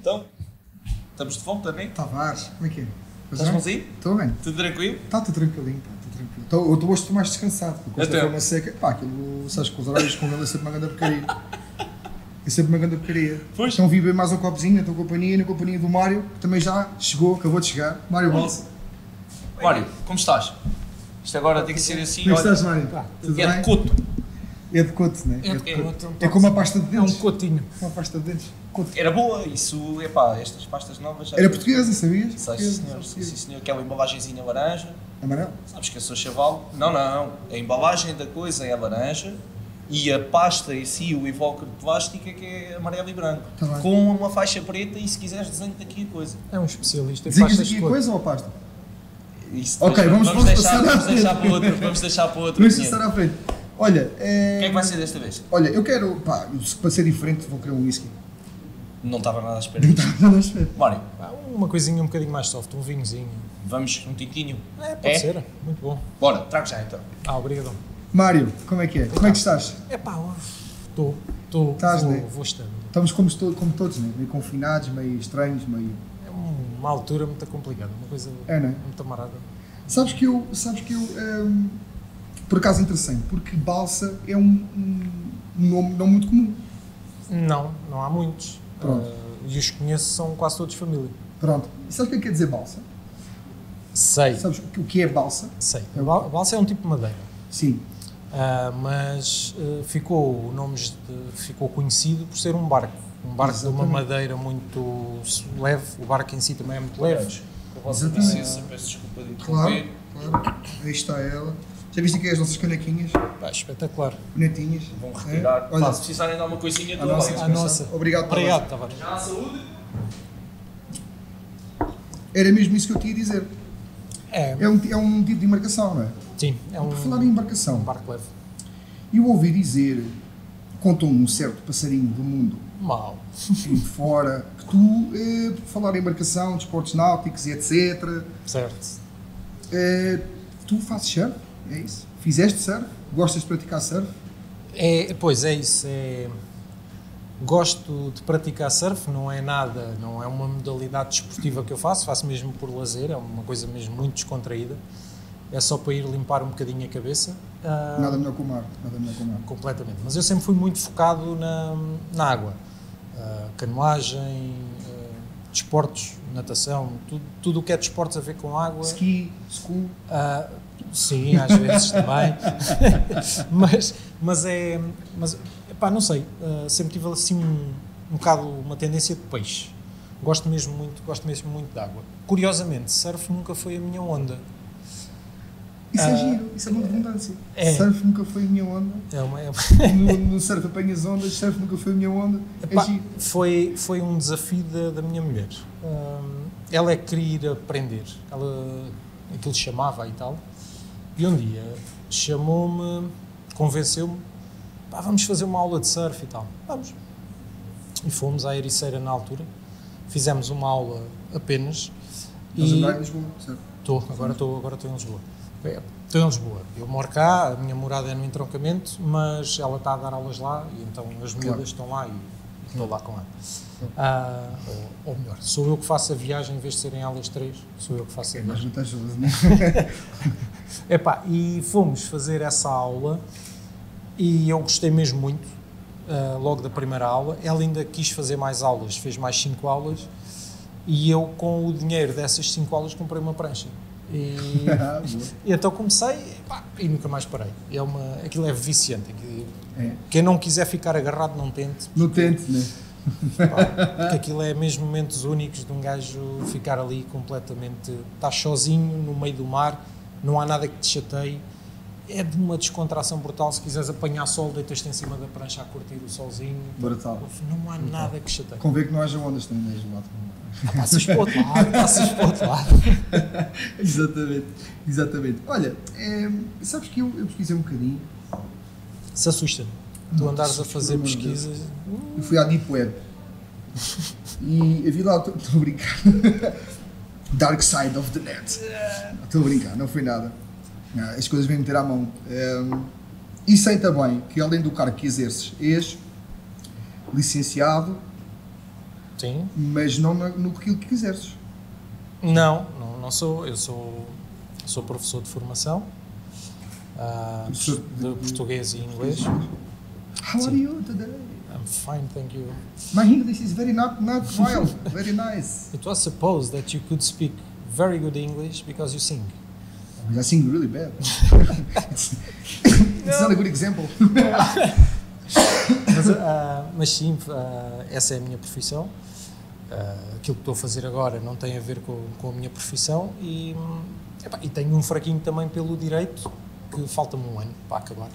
Então, estamos de volta, né? Tavares, como é que é? Estás bonzinho? Estou bem. Tudo tranquilo? Está tudo tranquilinho, pá, tudo tranquilo. Tô, eu estou hoje estou mais descansado, porque foi uma seca. Pá, aquilo, sabes que os horários com ele é sempre uma grande porcaria. É sempre uma grande porcaria. Pois. Então vim beber mais um copozinho na tua companhia, na companhia do Mário, que também já chegou, acabou de chegar. Mário Balsa. Mário, como estás? Isto agora tem que ser assim, Como é olha, estás, Mário? Tudo é bem? de coto. É de coto, não é? É É, de coto. É como a pasta de É um dentes. cotinho. Uma pasta de dentes. Coto. Era boa, isso, epá, estas pastas novas já... Era portuguesa, sabias? Sei, Portuguesa, senhor, sim, portuguesa. sim, senhor, aquela embalagenzinha laranja. Amarelo? Sabes que eu sou chaval? Não, não. A embalagem da coisa é laranja e a pasta em si, o invólucro de plástico, é que é amarelo e branco. Tá com uma faixa preta e se quiseres desenho daqui a coisa. É um especialista em Desenhas pastas aqui a coisa ou a pasta? Isso Ok, depois vamos- vamos deixar, passar à vamos deixar para outro. Vamos deixar para outro. Vamos estar à frente. Olha, é... O que é que vai ser desta vez? Olha, eu quero, pá, para ser diferente, vou querer um whisky. Não estava nada à espera. Não está nada a espera. Mário, Uma coisinha um bocadinho mais soft, um vinhozinho. vamos um tintinho? É, pode É? ser. Muito bom. Bora, trago já então. Ah, obrigado. Mário, como é que é? Como é que estás? É pá, estou. Estou. Estás, Vou, né? vou estando. Estamos como, to- como todos, né? meio confinados, meio estranhos, meio... É uma altura muito complicada. Uma coisa É, não é? muito amarada. Sabes que eu, sabes que eu, hum, por acaso interessante, porque Balsa é um, um nome não muito comum. Não, não há muitos. Pronto. Ah, e os que conheço são quase todos família. Pronto. E sabes o que é que quer dizer Balsa? Sei. Sabes o que- é Balsa? Sei. A bal- a balsa é um tipo de madeira. Sim. Ah, mas ah, ficou, o nome de- ficou conhecido por ser um barco. Um barco de uma Exatamente. madeira muito leve, o barco em si também é muito leve. Com a vossa Exatamente. licença, peço desculpa de Claro, interromper. claro. Aí está ela. Já viste aqui as nossas canequinhas? Pá, espetacular. Bonetinhas. Vão retirar. É? Olha, Pá, se precisarem de alguma coisinha, a nossa a nossa. Obrigado. Obrigado, Tavares. Já à saúde. Era mesmo isso que eu tinha a dizer. É, É um, é um tipo de embarcação, não é? sim, é um, Por falar em embarcação, um barco leve. eu ouvi dizer, contou-me um certo passarinho do mundo Mal. de fora, que tu, eh, por falar em embarcação, desportos náuticos e etc., Certo. eh, tu fazes surf? É isso? Fizeste surf? Gostas de praticar surf? É, pois é isso. É, gosto de praticar surf, não é nada, não é uma modalidade desportiva que eu faço, faço mesmo por lazer, é uma coisa mesmo muito descontraída. É só para ir limpar um bocadinho a cabeça. Ah, Nada melhor que o mar. Nada melhor que o mar. completamente. Mas eu sempre fui muito focado na, na água. Ah, canoagem, ah, desportos, natação, tudo, tudo o que é desportos a ver com água. Ski, school. Ah, sim, às vezes também. mas, mas é. Mas, epá, não sei. ah, sempre tive assim um, um bocado uma tendência de peixe. Gosto mesmo muito, gosto mesmo muito de água. Curiosamente, surf nunca foi a minha onda. Isso é Ah, giro, isso é uma redundância. é. Surf nunca foi a minha onda. É uma, é uma- No, no surf apanhas ondas, surf nunca foi a minha onda. Epá, É giro. foi, foi um desafio da, da minha mulher. Hum, ela é que queria ir aprender. Ela, aquilo chamava e tal. E um dia chamou-me, convenceu-me, "Pá, vamos fazer uma aula de surf e tal. Vamos. E fomos à Ericeira na altura. Fizemos uma aula apenas. Estás E em Lisboa, certo? estou, agora estou agora estou em Lisboa. É, Estou em Lisboa. Eu moro cá, a minha morada é no entroncamento, mas ela está a dar aulas lá e então as miúdas Claro. estão lá e estou lá com ela. Ah, ou, ou melhor, sou eu que faço a viagem em vez de serem elas três, sou eu que faço a É mais viagem. vantajoso, não é? Epá, e fomos fazer essa aula e eu gostei mesmo muito, ah, logo da primeira aula. Ela ainda quis fazer mais aulas, fez mais cinco aulas e eu, com o dinheiro dessas cinco aulas, comprei uma prancha. E, e então comecei epá, e nunca mais parei. É uma, aquilo é viciante. aquilo- É. Quem não quiser ficar agarrado, não tente. No tente, né? Pá, porque aquilo é mesmo momentos únicos de um gajo ficar ali completamente. Estás sozinho no meio do mar, não há nada que te chateie. É de uma descontração brutal. Se quiseres apanhar sol, deitas-te em cima da prancha a curtir o solzinho. Brutal. Não há nada que chateie. Convém que não haja ondas também, né, lado. Ah, Passas para o outro lado, passas para o outro lado. exatamente, exatamente. Olha, é, sabes que eu, eu pesquisei um bocadinho, Se assusta. Tu andares a fazer pesquisas. eu fui à Deep Web e eu vi lá, estou a brincar, Dark Side of the Net. Estou a brincar, não foi nada. Ah, As coisas vêm meter à mão. Um, e sei também que além do cargo que exerces, és licenciado Sim. mas não no aquilo que quiseres. Não, não, não sou. Eu sou, sou professor de formação. Professor de, português e inglês. How are you today? I'm fine, thank you. My English is very not, not wild, very nice. It was supposed that you could speak very good English because you sing. I sing really bad. it's, it's not a good example. Mas, ah, mas sim, ah, essa é a minha profissão. Ah, aquilo que estou a fazer agora não tem a ver com, com a minha profissão e, epá, e tenho um fraquinho também pelo direito, que falta-me um ano para acabar.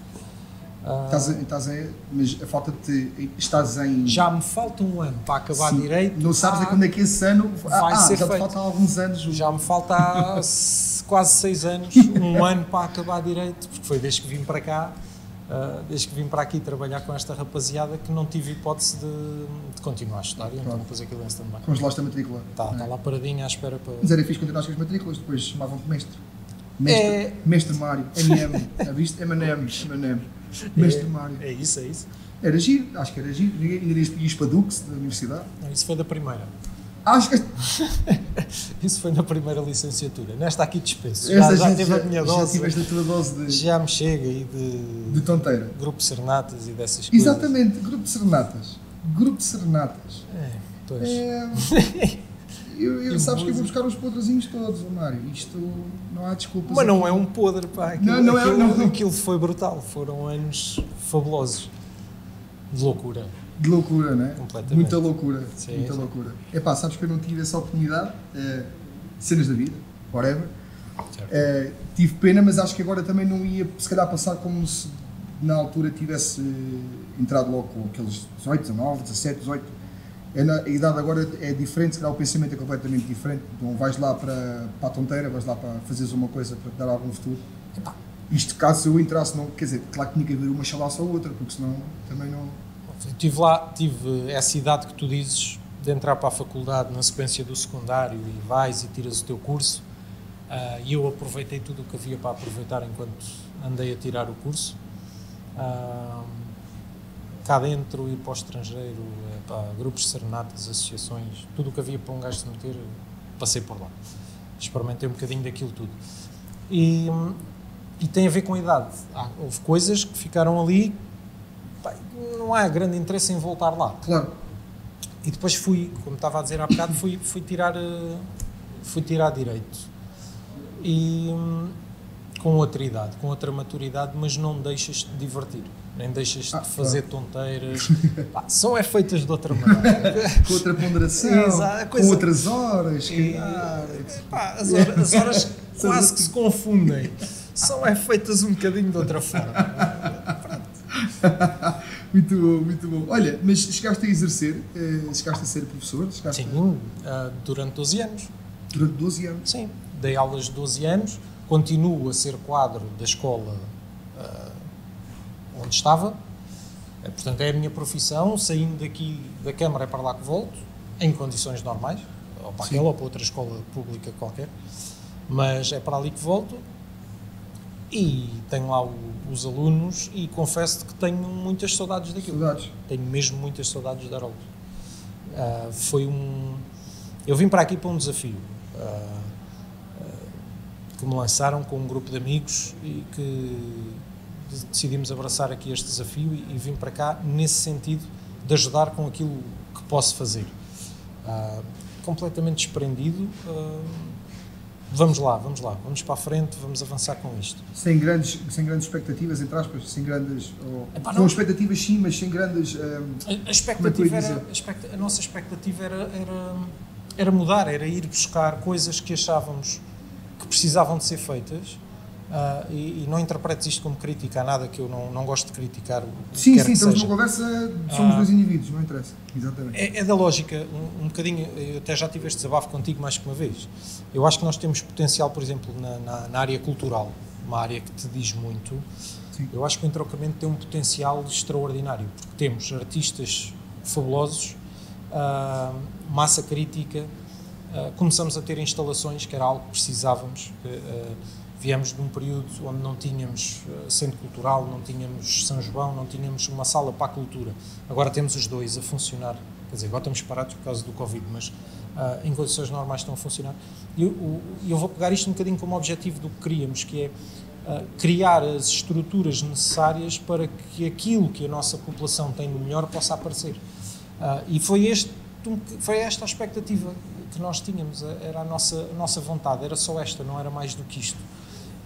Ah, Estás, a- estás a, mas a falta de. Estás em. já me falta um ano para acabar Sim. direito. Não sabes Ah, quando é que esse ano. vai ah, ser já te feito. falta alguns anos. Já me falta quase seis anos, um ano para acabar direito, porque foi desde que vim para cá, ah, desde que vim para aqui trabalhar com esta rapaziada que não tive hipótese de, de continuar a estudar, e então Claro. depois aquilo é também. Congelaste a matrícula. Está é? tá lá paradinha à espera para. Mas era fixe continuar com as matrículas, depois chamavam-te mestre. Mestre, É- mestre Mário, MM, viste? M&M, M&M. Mestre Mário. É isso, é isso. Era giro, acho que era giro. Ainda ias para Dux, da universidade. Não, isso foi da primeira. Acho que Isso foi na primeira licenciatura. Nesta aqui dispenso. Já, já gente tive a minha já dose. tiveste a tua dose de, Já me chega aí de, de tonteira. grupo serenatas e dessas coisas. Exatamente, grupo de serenatas. Grupo de serenatas. É, pois. É, eu, eu, E sabes que eu vou buscar os podrezinhos todos, Mário. Isto não há desculpas. Mas não aqui. é um podre, pá. Aquilo, Não, não é- aquilo, não, não. aquilo foi brutal. Foram anos fabulosos. De loucura. De loucura, não é? Completamente. Muita loucura. Sim, muita sim. loucura. É pá, sabes que eu não tive essa oportunidade. eh, cenas da vida, whatever. Eh, tive pena, mas acho que agora também não ia, se calhar, passar como se na altura tivesse eh, entrado logo com aqueles 18, 19, 17, 18. É na- a idade agora é diferente, se calhar o pensamento é completamente diferente. Então vais lá para, para a tonteira, vais lá para fazeres uma coisa para te dar algum futuro. Epá. Isto caso eu entrasse, não, quer dizer, claro que tinha que haver uma chalaça ou outra, porque senão também não. Tive lá, tive essa idade que tu dizes de entrar para a faculdade na sequência do secundário e vais e tiras o teu curso. ah, E eu aproveitei tudo o que havia para aproveitar enquanto andei a tirar o curso. Ah, cá dentro, ir para o estrangeiro, eh, pá, grupos serenatas, associações, tudo o que havia para um gajo se meter, passei por lá. Experimentei um bocadinho daquilo tudo. E, e tem a ver com a idade. Há- houve coisas que ficaram ali não há grande interesse em voltar lá. Claro, E depois fui, como estava a dizer há bocado, fui, fui, tirar, eh, fui tirar direito. E hum, com outra idade, com outra maturidade, mas não deixas de divertir, nem deixas Ah, de fazer tonteiras. Pá, são é feitas de outra maneira. com outra ponderação, Exato, a com coisa- outras horas, E, calhar. pá, as, horas, as horas quase que se confundem. São é feitas um bocadinho de outra forma. muito bom, muito bom. Olha, mas chegaste a exercer, eh, chegaste a ser professor, chegaste Sim, ah, durante 12 anos. durante 12 anos. Sim, dei aulas de 12 anos, continuo a ser quadro da escola ah, onde estava, Eh, portanto é a minha profissão, saindo daqui da Câmara é para lá que volto, em condições normais, ou para Sim. aquela ou para outra escola pública qualquer, mas é para ali que volto e tenho lá o- os alunos e confesso que tenho muitas saudades daquilo. Saudades. Tenho mesmo muitas saudades de dar aulas. Ah, foi um. Eu vim para aqui para um desafio ah, ah, que me lançaram com um grupo de amigos e que decidimos abraçar aqui este desafio e, e vim para cá nesse sentido de ajudar com aquilo que posso fazer. Ah, completamente desprendido. Vamos lá, vamos lá, vamos para a frente, vamos avançar com isto. Sem grandes, sem grandes expectativas, entre aspas, sem grandes. Ou, Epá, com não. expectativas sim, mas sem grandes. ehm, A, é expectativa era, a, expecta- a nossa expectativa era, era, era mudar, era ir buscar coisas que achávamos que precisavam de ser feitas. Ah, e, e não interpretes isto como crítica, há nada que eu não, não gosto de criticar. o sim, sim, estamos numa conversa, somos Ah. dois indivíduos, não interessa. Exatamente. É, é da lógica, um, um bocadinho, eu até já tive este desabafo contigo mais que uma vez. Eu acho que nós temos potencial, por exemplo, na, na, na área cultural, uma área que te diz muito. Sim. Eu acho que o entrocamento tem um potencial extraordinário, porque temos artistas fabulosos, ah, massa crítica, ah, começamos a ter instalações, que era algo que precisávamos. que, ah, viemos de um período onde não tínhamos ah, centro cultural, não tínhamos São João, não tínhamos uma sala para a cultura. Agora temos os dois a funcionar quer dizer, agora estamos parados por causa do Covid, mas uh, em condições normais estão a funcionar. E eu, eu, vou pegar isto um bocadinho como objetivo do que queríamos, que é uh, criar as estruturas necessárias para que aquilo que a nossa população tem de melhor possa aparecer. Uh, e foi, este, foi esta a expectativa que nós tínhamos, era a nossa, a nossa vontade, era só esta, não era mais do que isto.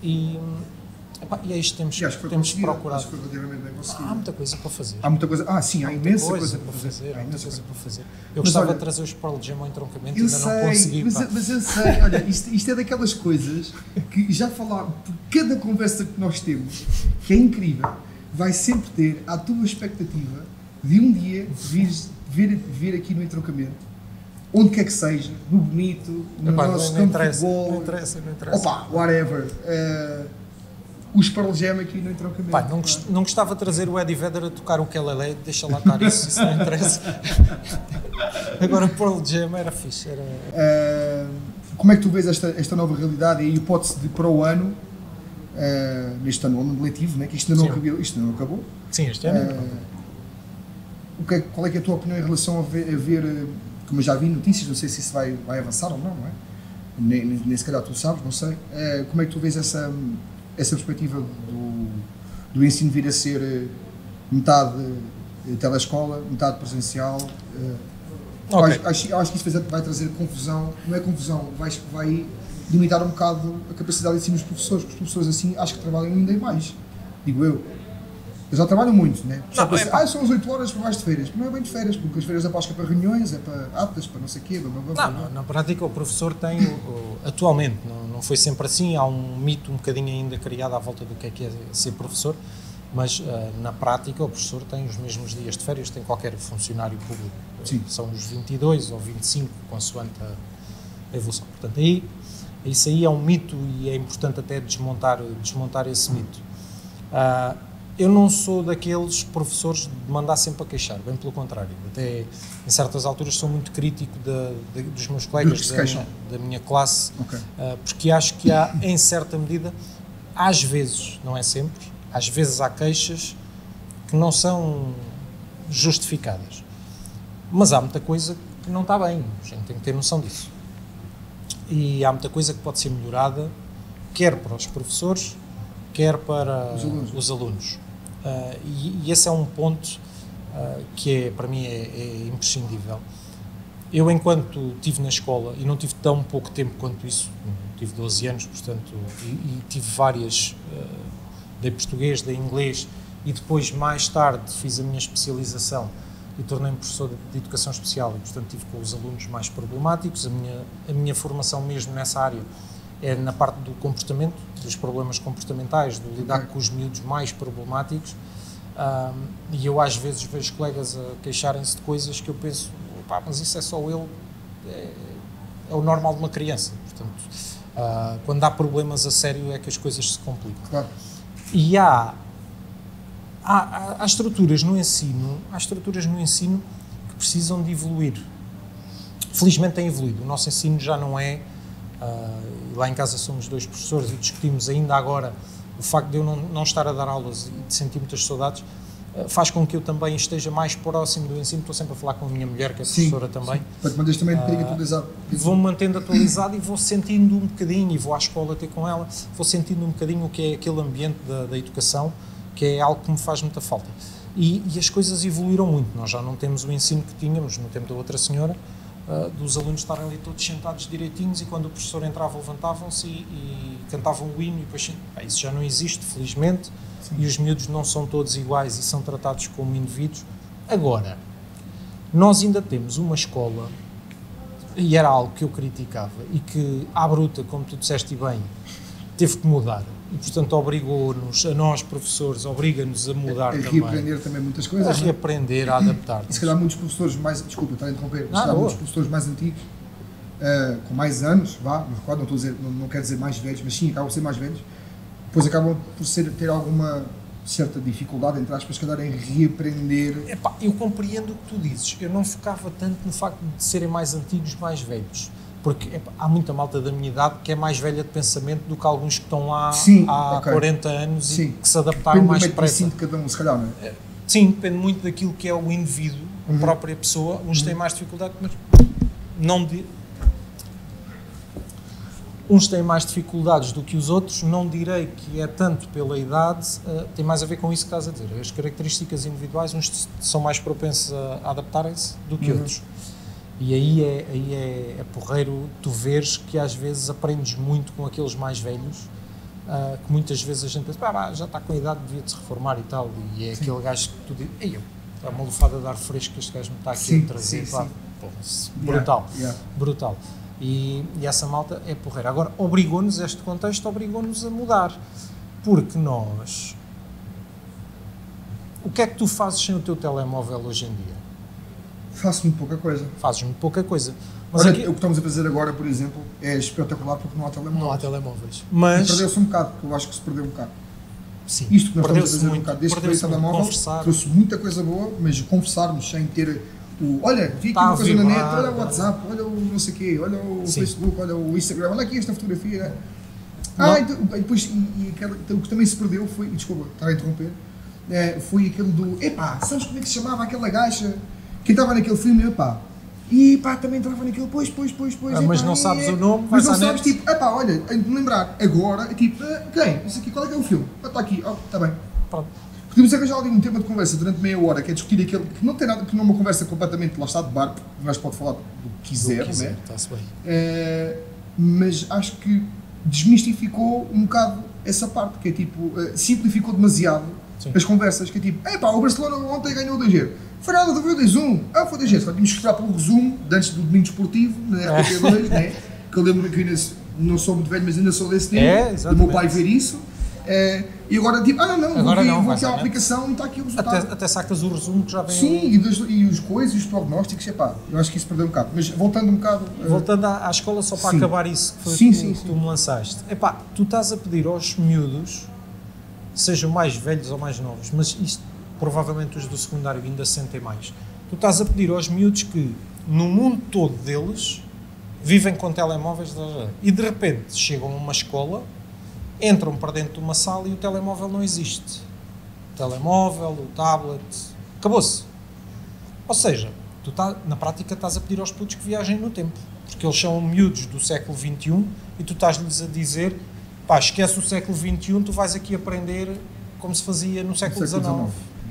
E, Epá, e é isto temos, que temos procurado. Acho que foi relativamente bem conseguido. Há muita coisa para fazer. Há muita coisa. Ah, sim, há, há imensa coisa, coisa, para fazer. fazer há muita coisa para fazer. Eu gostava olha, de trazer os Pearl Jam ao entroncamento e ainda sei, não consegui. Mas, mas, eu sei, olha, isto, isto, é daquelas coisas que já falar por cada conversa que nós temos, que é incrível, vai sempre ter a tua expectativa de um dia vir, vir, vir aqui no entroncamento onde quer que seja, no bonito, no Epá, nosso não, não campo de futebol. Não interessa, não interessa. Opa, whatever. Uh, os Pearl Jam aqui no entroncamento. Pá, não, gost, não gostava de trazer o Eddie Vedder a tocar o Kelele, deixa lá estar isso, isso não interessa. Agora o Pearl Jam era fixe. Era... Uh, como é que tu vês esta, esta nova realidade e a hipótese de para o ano, uh, neste ano, ano letivo, né, que isto ainda, não acabou, isto não acabou? Sim, este ano uh, o que é, Qual é, que é a tua opinião em relação a ver, a ver, como eu já vi notícias, não sei se isso vai, vai avançar ou não, não é? Nem, nem, nem se calhar tu sabes, não sei. como é que tu vês essa essa perspectiva do, do ensino vir a ser eh, metade eh, telescola, metade presencial. Eh, okay. Acho, acho, que isso vai trazer confusão, não é confusão, vai, vai limitar um bocado a capacidade de ensino dos professores, os professores assim acho que trabalham ainda mais, digo eu. Eles já trabalham muito, né? Não, pensa, é, ah, são as 8 horas para mais de férias. Não é bem de férias, porque as férias é para, reuniões, é para atas, para não sei o quê. Blá, blá, blá, não, na prática o professor tem, atualmente, não, não foi sempre assim, há um mito um bocadinho ainda criado à volta do que é que é ser professor, mas uh, na prática o professor tem os mesmos dias de férias, tem qualquer funcionário público. Sim. São os 22 ou 25, consoante a evolução. Portanto, aí, isso aí é um mito e é importante até desmontar, desmontar esse mito. Uh, eu não sou daqueles professores de mandar sempre a queixar, bem pelo contrário. Até em certas alturas sou muito crítico dos meus colegas da minha, da minha, classe, okay. uh, porque acho que há, em certa medida, às vezes, não é sempre, às vezes há queixas que não são justificadas. Mas há muita coisa que não está bem, a gente tem que ter noção disso. E há muita coisa que pode ser melhorada, quer para os professores, quer para os alunos. Os alunos. Uh, e, e, esse é um ponto uh, que é, para mim é, é, imprescindível. Eu, enquanto estive na escola, e não tive tão pouco tempo quanto isso, tive 12 anos, portanto, e, e tive várias, uh, dei português, dei inglês, e depois, mais tarde, fiz a minha especialização e tornei-me professor de educação especial, e, portanto, tive com os alunos mais problemáticos. A minha, a minha formação mesmo nessa área é na parte do comportamento, dos problemas comportamentais, do lidar com os miúdos mais problemáticos. Um, e eu às vezes vejo colegas a queixarem-se de coisas que eu penso, pá, mas isso é só ele, é, é o normal de uma criança. Portanto, uh, quando há problemas a sério é que as coisas se complicam. Claro. E há, há, há estruturas no ensino, há estruturas no ensino que precisam de evoluir. Felizmente têm evoluído. O nosso ensino já não é Uh, lá em casa somos dois professores e discutimos ainda agora o facto de eu não, não estar a dar aulas e de sentir muitas saudades uh, faz com que eu também esteja mais próximo do ensino. Estou sempre a falar com a minha mulher, que é sim, professora também. Sim. Para te manteres também um bocadinho atualizado. Vou-me mantendo atualizado e vou sentindo um bocadinho, e vou à escola ter com ela, vou sentindo um bocadinho o que é aquele ambiente da, da educação, que é algo que me faz muita falta. E, e as coisas evoluíram muito. Nós já não temos o ensino que tínhamos no tempo da outra senhora, uh, dos alunos estarem ali todos sentados direitinhos e quando o professor entrava levantavam-se e, e, cantavam o hino e depois ah, isso já não existe, felizmente, Sim. e os miúdos não são todos iguais e são tratados como indivíduos. Agora, nós ainda temos uma escola, e era algo que eu criticava, e que, à bruta, como tu disseste bem, teve que mudar e, portanto, obrigou-nos, a nós professores, obriga-nos a mudar a também. A reaprender também muitas coisas. A é? reaprender, a adaptar. E se calhar muitos professores mais, desculpa, estar a interromper, se calhar muitos professores mais antigos, uh, com mais anos, vá, não recordo, não, estou a dizer, não, não quero dizer mais velhos, mas sim, acabam por ser mais velhos, depois acabam por ser, ter alguma certa dificuldade, entre aspas, se calhar em reaprender. Epá, eu compreendo o que tu dizes, eu não focava tanto no facto de serem mais antigos, mais velhos porque epa, há muita malta da minha idade que é mais velha de pensamento do que alguns que estão lá Sim, há okay. 40 anos Sim. e que se adaptaram depende mais depressa. Depende de cada um, se calhar, não é? Sim, depende muito daquilo que é o indivíduo, a própria pessoa, uns têm mais dificuldade, mas não di- uns têm mais dificuldades do que os outros, não direi que é tanto pela idade, eh, tem mais a ver com isso que estás a dizer. As características individuais, uns são mais propensos a adaptarem-se do que Uhum. outros. E aí é, aí é, é porreiro tu veres que às vezes aprendes muito com aqueles mais velhos, ah, que muitas vezes a gente pensa, pá, já está com a idade, devia de se reformar e tal, e é aquele gajo que tu dizes, ei, eu, é uma lufada de ar fresco que este gajo me está aqui Sim, a trazer, sim, pá, sim. brutal, Yeah, yeah. brutal. E, e essa malta é porreira. Agora, obrigou-nos, este contexto obrigou-nos a mudar, porque nós... O que é que tu fazes sem o teu telemóvel hoje em dia? Faço muito pouca coisa. Fazes muito pouca coisa. Mas Olha, aqui, o que estamos a fazer agora, por exemplo, é espetacular porque não há telemóvel. não há telemóveis. Mas, perdeu-se um bocado, porque eu acho que se perdeu um bocado. sim, Isto que nós estamos a fazer um muito, bocado, desde que veio o telemóvel, Conversar. trouxe muita coisa boa, mas conversarmos sem ter o. Olha, vi aqui Tá uma coisa na net, olha o. WhatsApp, olha o não sei o quê, olha o Sim. Facebook, olha o Instagram, olha aqui esta fotografia. né? Não. Ah, e depois, e, e aquela- o que também se perdeu foi, desculpa, estar a interromper, é, foi aquele do, epá, sabes como é que se chamava aquela gaja? Quem estava naquele filme, epá, e pá, também entrava naquele, pois, pois, pois, pois. Ah, mas epá, não sabes é- o nome, Mas não sabes, net. tipo, epá, olha, em de me lembrar, agora, é tipo, ah, quem? Isso aqui, qual é que é o filme? Ah, está aqui, ó, está bem. Pronto. Podemos arranjar ali um tema de conversa durante meia hora, que é discutir aquele, que não tem nada, que não é uma conversa completamente, lá está, de bar, o gajo pode falar do que quiser, quiser, né? está-se bem. Eh, mas acho que desmistificou um bocado essa parte, que é tipo, eh, simplificou demasiado Sim. as conversas, que é tipo, epá, o Barcelona ontem ganhou 2-0. Foi nada, foi 2-1. Ah, foi 2-0. Só tínhamos que esperar pelo resumo, de antes do domingo desportivo, na RTP2, né? Que eu lembro que ainda não sou muito velho, mas ainda sou desse tempo. É, do meu pai ver isso. Eh, e agora, tipo, ah, não, não, Agora vou, não, vou aqui à aplicação e está aqui o resultado. Até, até sacas o resumo que já vem. Sim, e, dos- e os coisas, e os prognósticos, epá, eu acho que isso perdeu um bocado. Mas voltando um bocado. eh, Voltando à, à escola, só para Sim. acabar isso que foi Sim, que, sim, que tu me lançaste. Epá, tu estás a pedir aos miúdos, sejam mais velhos ou mais novos, mas isto provavelmente os do secundário ainda sentem mais. Tu estás a pedir aos miúdos que no mundo todo deles vivem com telemóveis e de repente chegam a uma escola, entram para dentro de uma sala e o telemóvel não existe. O telemóvel, o tablet, acabou-se. Ou seja, tu tá, na prática estás a pedir aos putos que viajem no tempo, porque eles são miúdos do século XXI e tu estás-lhes a dizer, pá, esquece o século XXI, tu vais aqui aprender como se fazia no século XIX.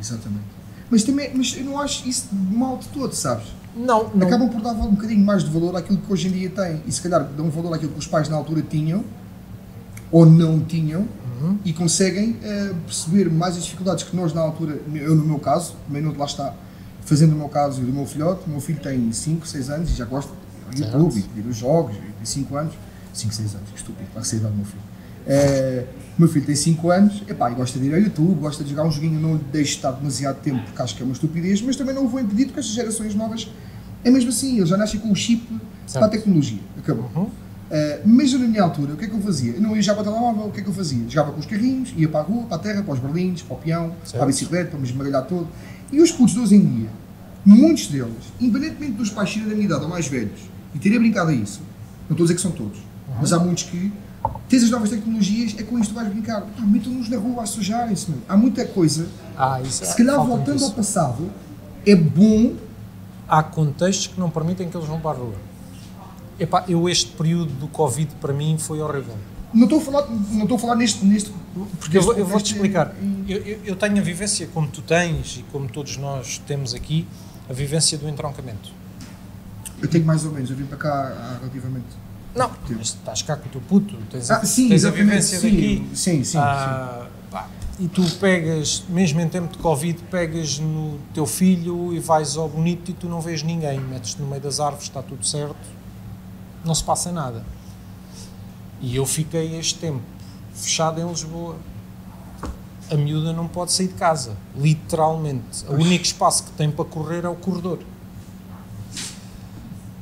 Exatamente. Mas também, mas eu não acho isso mal de todo, sabes? Não, não. Acabam por dar um bocadinho mais de valor àquilo que hoje em dia têm e se calhar dão valor àquilo que os pais na altura tinham ou não tinham Uhum. e conseguem eh, perceber mais as dificuldades que nós na altura, eu no meu caso, também não lá está, fazendo o meu caso e do meu filhote, o meu filho tem 5, 6 anos e já gosta de. YouTube e de ver os jogos, tem 5 anos, 5, 6 anos, estúpido, para a idade do meu filho. O meu filho tem 5 anos, epá, e gosta de ir ao YouTube, gosta de jogar um joguinho, não lhe deixo estar demasiado tempo porque acho que é uma estupidez, mas também não o vou impedir porque estas gerações novas é mesmo assim, eles já nascem com o chip Certo. para a tecnologia, acabou. Uhum. Uh, mas na minha altura, o que é que eu fazia? Eu não ia já para o telemóvel, o que é que eu fazia? Jogava com os carrinhos, ia para a rua, para a terra, para os berlindes, para o peão, Certo. para a bicicleta, para me esmagalhar todo. E os putos de hoje em dia, muitos deles, independentemente dos pais serem da minha idade ou mais velhos, e terem brincado a isso, não estou a dizer que são todos, mas há muitos que tens as novas tecnologias, é com isto que vais brincar. Ah, metam-nos na rua a sujarem-se. Há muita coisa. Ah, isso Se calhar, falta-me voltando isso. ao passado, é bom Há contextos que não permitem que eles vão para a rua. Epá, eu este período do Covid para mim foi horrível. Não estou a falar, não estou a falar neste, neste Porque eu, vou- eu vou-te neste- explicar. Eu, eu- eu tenho a vivência, como tu tens e como todos nós temos aqui, a vivência do entroncamento. Eu tenho mais ou menos, eu vim para cá há relativamente. Não, mas estás cá com o teu puto, tens a, Ah, sim, tens a vivência sim, daqui. Sim, sim, Ah, pá, e tu pegas, mesmo em tempo de Covid, pegas no teu filho e vais ao bonito e tu não vês ninguém. Metes-te no meio das árvores, está tudo certo, não se passa nada. E eu fiquei este tempo fechado em Lisboa. A miúda não pode sair de casa, literalmente. O único espaço que tem para correr é o corredor.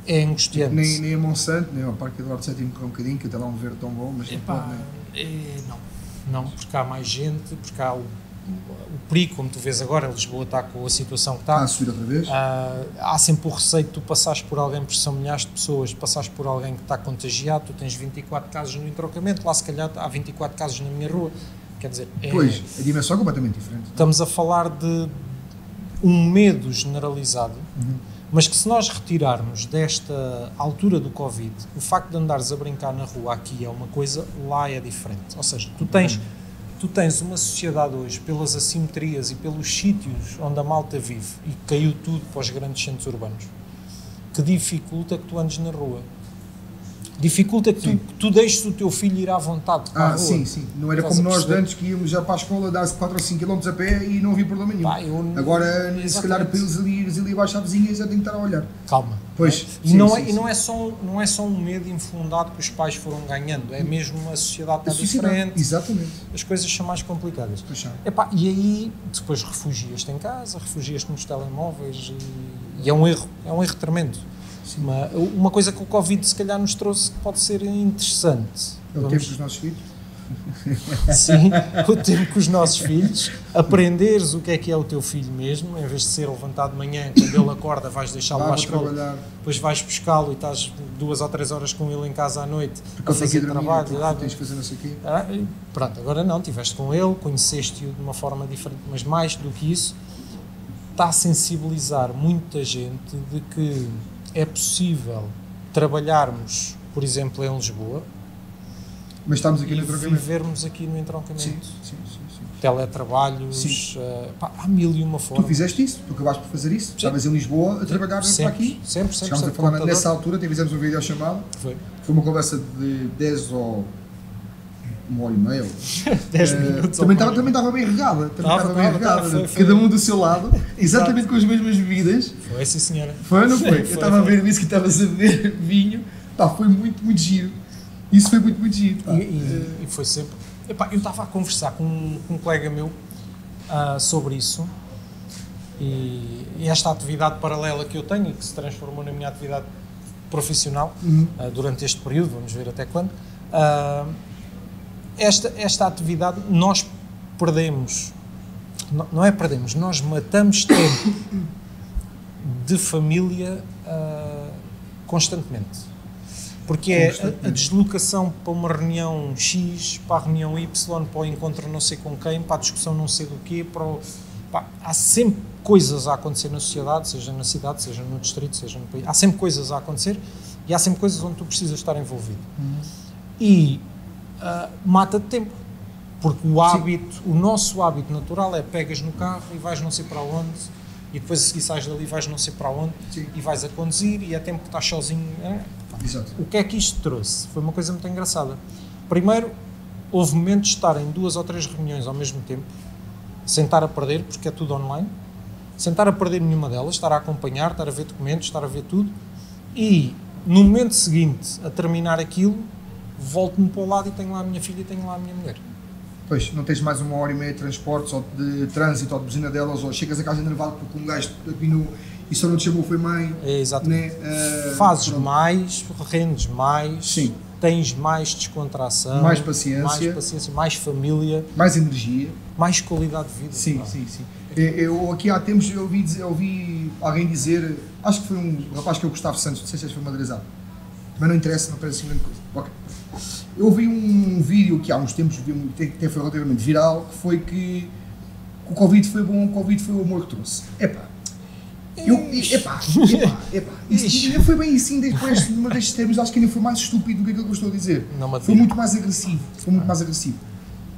É angustiante. Nem, nem a Monsanto, nem ao Parque Eduardo VII correu um bocadinho, que até lá um verde tão bom, mas não Epá, pode, né? é, não, não, porque há mais gente, porque há o, o perigo, como tu vês agora, Lisboa está com a situação que Está está. a subir outra vez. Ah, há sempre o receio de tu passares por alguém, porque são milhares de pessoas, passares por alguém que está contagiado, tu tens 24 casos no entrocamento, lá se calhar há 24 casos na minha rua. Quer dizer, é- Pois, a dimensão é completamente diferente. estamos a falar de um medo generalizado, mas que se nós retirarmos desta altura do Covid, o facto de andares a brincar na rua aqui é uma coisa, lá é diferente. Ou seja, tu tens, tu tens uma sociedade hoje, pelas assimetrias e pelos sítios onde a malta vive, e caiu tudo para os grandes centros urbanos, que dificulta que tu andes na rua. Dificulta que tu, que tu deixes o teu filho ir à vontade para a Ah, rua. sim, sim. Não era Estás como a nós antes que íamos já para a escola dar-se 4 ou 5 km a pé e não havia problema nenhum. Pá, eu- Agora, se calhar, Exatamente. para eles ali, eles ali abaixo à vizinha já tem que estar a olhar. Calma. Pois, não é? E, sim, não, sim, é, sim. não, é só, um- não é só um medo infundado que os pais foram ganhando, é mesmo a sociedade A está sociedade. diferente, Exatamente. as coisas são mais complicadas. Epá, e aí depois refugias-te em casa, refugias-te nos telemóveis e, e é um erro, é um erro tremendo. Uma, uma coisa que o Covid se calhar nos trouxe que pode ser interessante. É o Vamos- tempo dos nossos filhos. Sim, o tempo com os nossos filhos, aprenderes o que é que é o teu filho mesmo, em vez de ser levantado de manhã, quando ele acorda, vais deixá-lo Lá para a vou escola, trabalhar. depois vais buscá-lo e estás duas ou três horas com ele em casa à noite Porque a fazer dormir, trabalho. porque ah, tens que fazer não sei o quê. ah, pronto, agora não, estiveste com ele, conheceste-o de uma forma diferente, mas mais do que isso, está a sensibilizar muita gente de que é possível trabalharmos, por exemplo, em Lisboa Mas estamos aqui e no entroncamento. vivermos aqui no entroncamento. Sim, sim, sim, sim. Teletrabalhos, Sim. eh, pá, há mil e uma Tu formas. fizeste isso, tu acabaste por fazer isso. Estavas em Lisboa a trabalhar para sempre, aqui. sempre, sempre, Chegámos a sempre, falar computador. nessa altura, até fizemos um vídeo chamado. Foi. Foi uma conversa de 10 ou uma hora e meia. 10 Eh, minutos. também ou estava também estava bem regada. Também Tava, estava bem regada. foi, foi. Cada um do seu lado, exatamente com as mesmas bebidas. Foi, sim senhora. Foi ou não foi? Foi, Eu estava a ver isso que estavas a beber vinho. Pá, foi muito, muito giro. Isso foi muito, muito giro. E, e- e foi sempre. Epá, eu estava a conversar com, um- com um colega meu ah, sobre isso e, e esta atividade paralela que eu tenho e que se transformou na minha atividade profissional Uhum. ah, durante este período, vamos ver até quando. ah, esta, esta atividade nós perdemos, não, não é perdemos, nós matamos tempo de família ah, constantemente. Porque é a, deslocação para uma reunião X, para a reunião Y, para o encontro não sei com quem, para a discussão não sei do quê, para o, pá, há sempre coisas a acontecer na sociedade, seja na cidade, seja no distrito, seja no país. Há sempre coisas a acontecer e há sempre coisas onde tu precisas estar envolvido. E ah, mata de tempo. Porque o hábito, o nosso hábito natural é pegas no carro e vais não sei para onde e depois a seguir sais dali vais não sei para onde Sim. e vais a conduzir e é tempo que estás sozinho. É, Exato. o que é que isto trouxe? Foi uma coisa muito engraçada. Primeiro, houve momentos de estar em duas ou três reuniões ao mesmo tempo, sem estar a perder, porque é tudo online, sem estar a perder nenhuma delas, estar a acompanhar, estar a ver documentos, estar a ver tudo, e no momento seguinte, a terminar aquilo, volto-me para o lado e tenho lá a minha filha e tenho lá a minha mulher. Pois, não tens mais uma hora e meia de transportes ou de trânsito ou de buzina delas, ou chegas a casa enervado porque um gajo aqui no. e só não te chamou, foi mãe. É exatamente. Né? eh, Fazes pronto. mais, rendes mais, Sim. tens mais descontração, Mais paciência. mais, paciência, mais família, mais energia. mais qualidade de vida. Sim, Pá. sim, sim. Eu, eu aqui há tempos eu ouvi, dizer- eu ouvi alguém dizer, acho que foi um rapaz que é o Gustavo Santos, não sei se foi madrizado, mas não interessa, não parece assim grande coisa. Ok. Eu ouvi um vídeo que há uns tempos vi um- até até foi relativamente viral, que foi que, que o Covid foi bom, o Covid foi o amor que trouxe. Epá. Eu, epá, epá, epá. Isso foi bem assim depois de uma destes termos, acho que ainda foi mais estúpido do que aquilo que eu estou a dizer. Foi muito mais agressivo. Foi muito mais agressivo.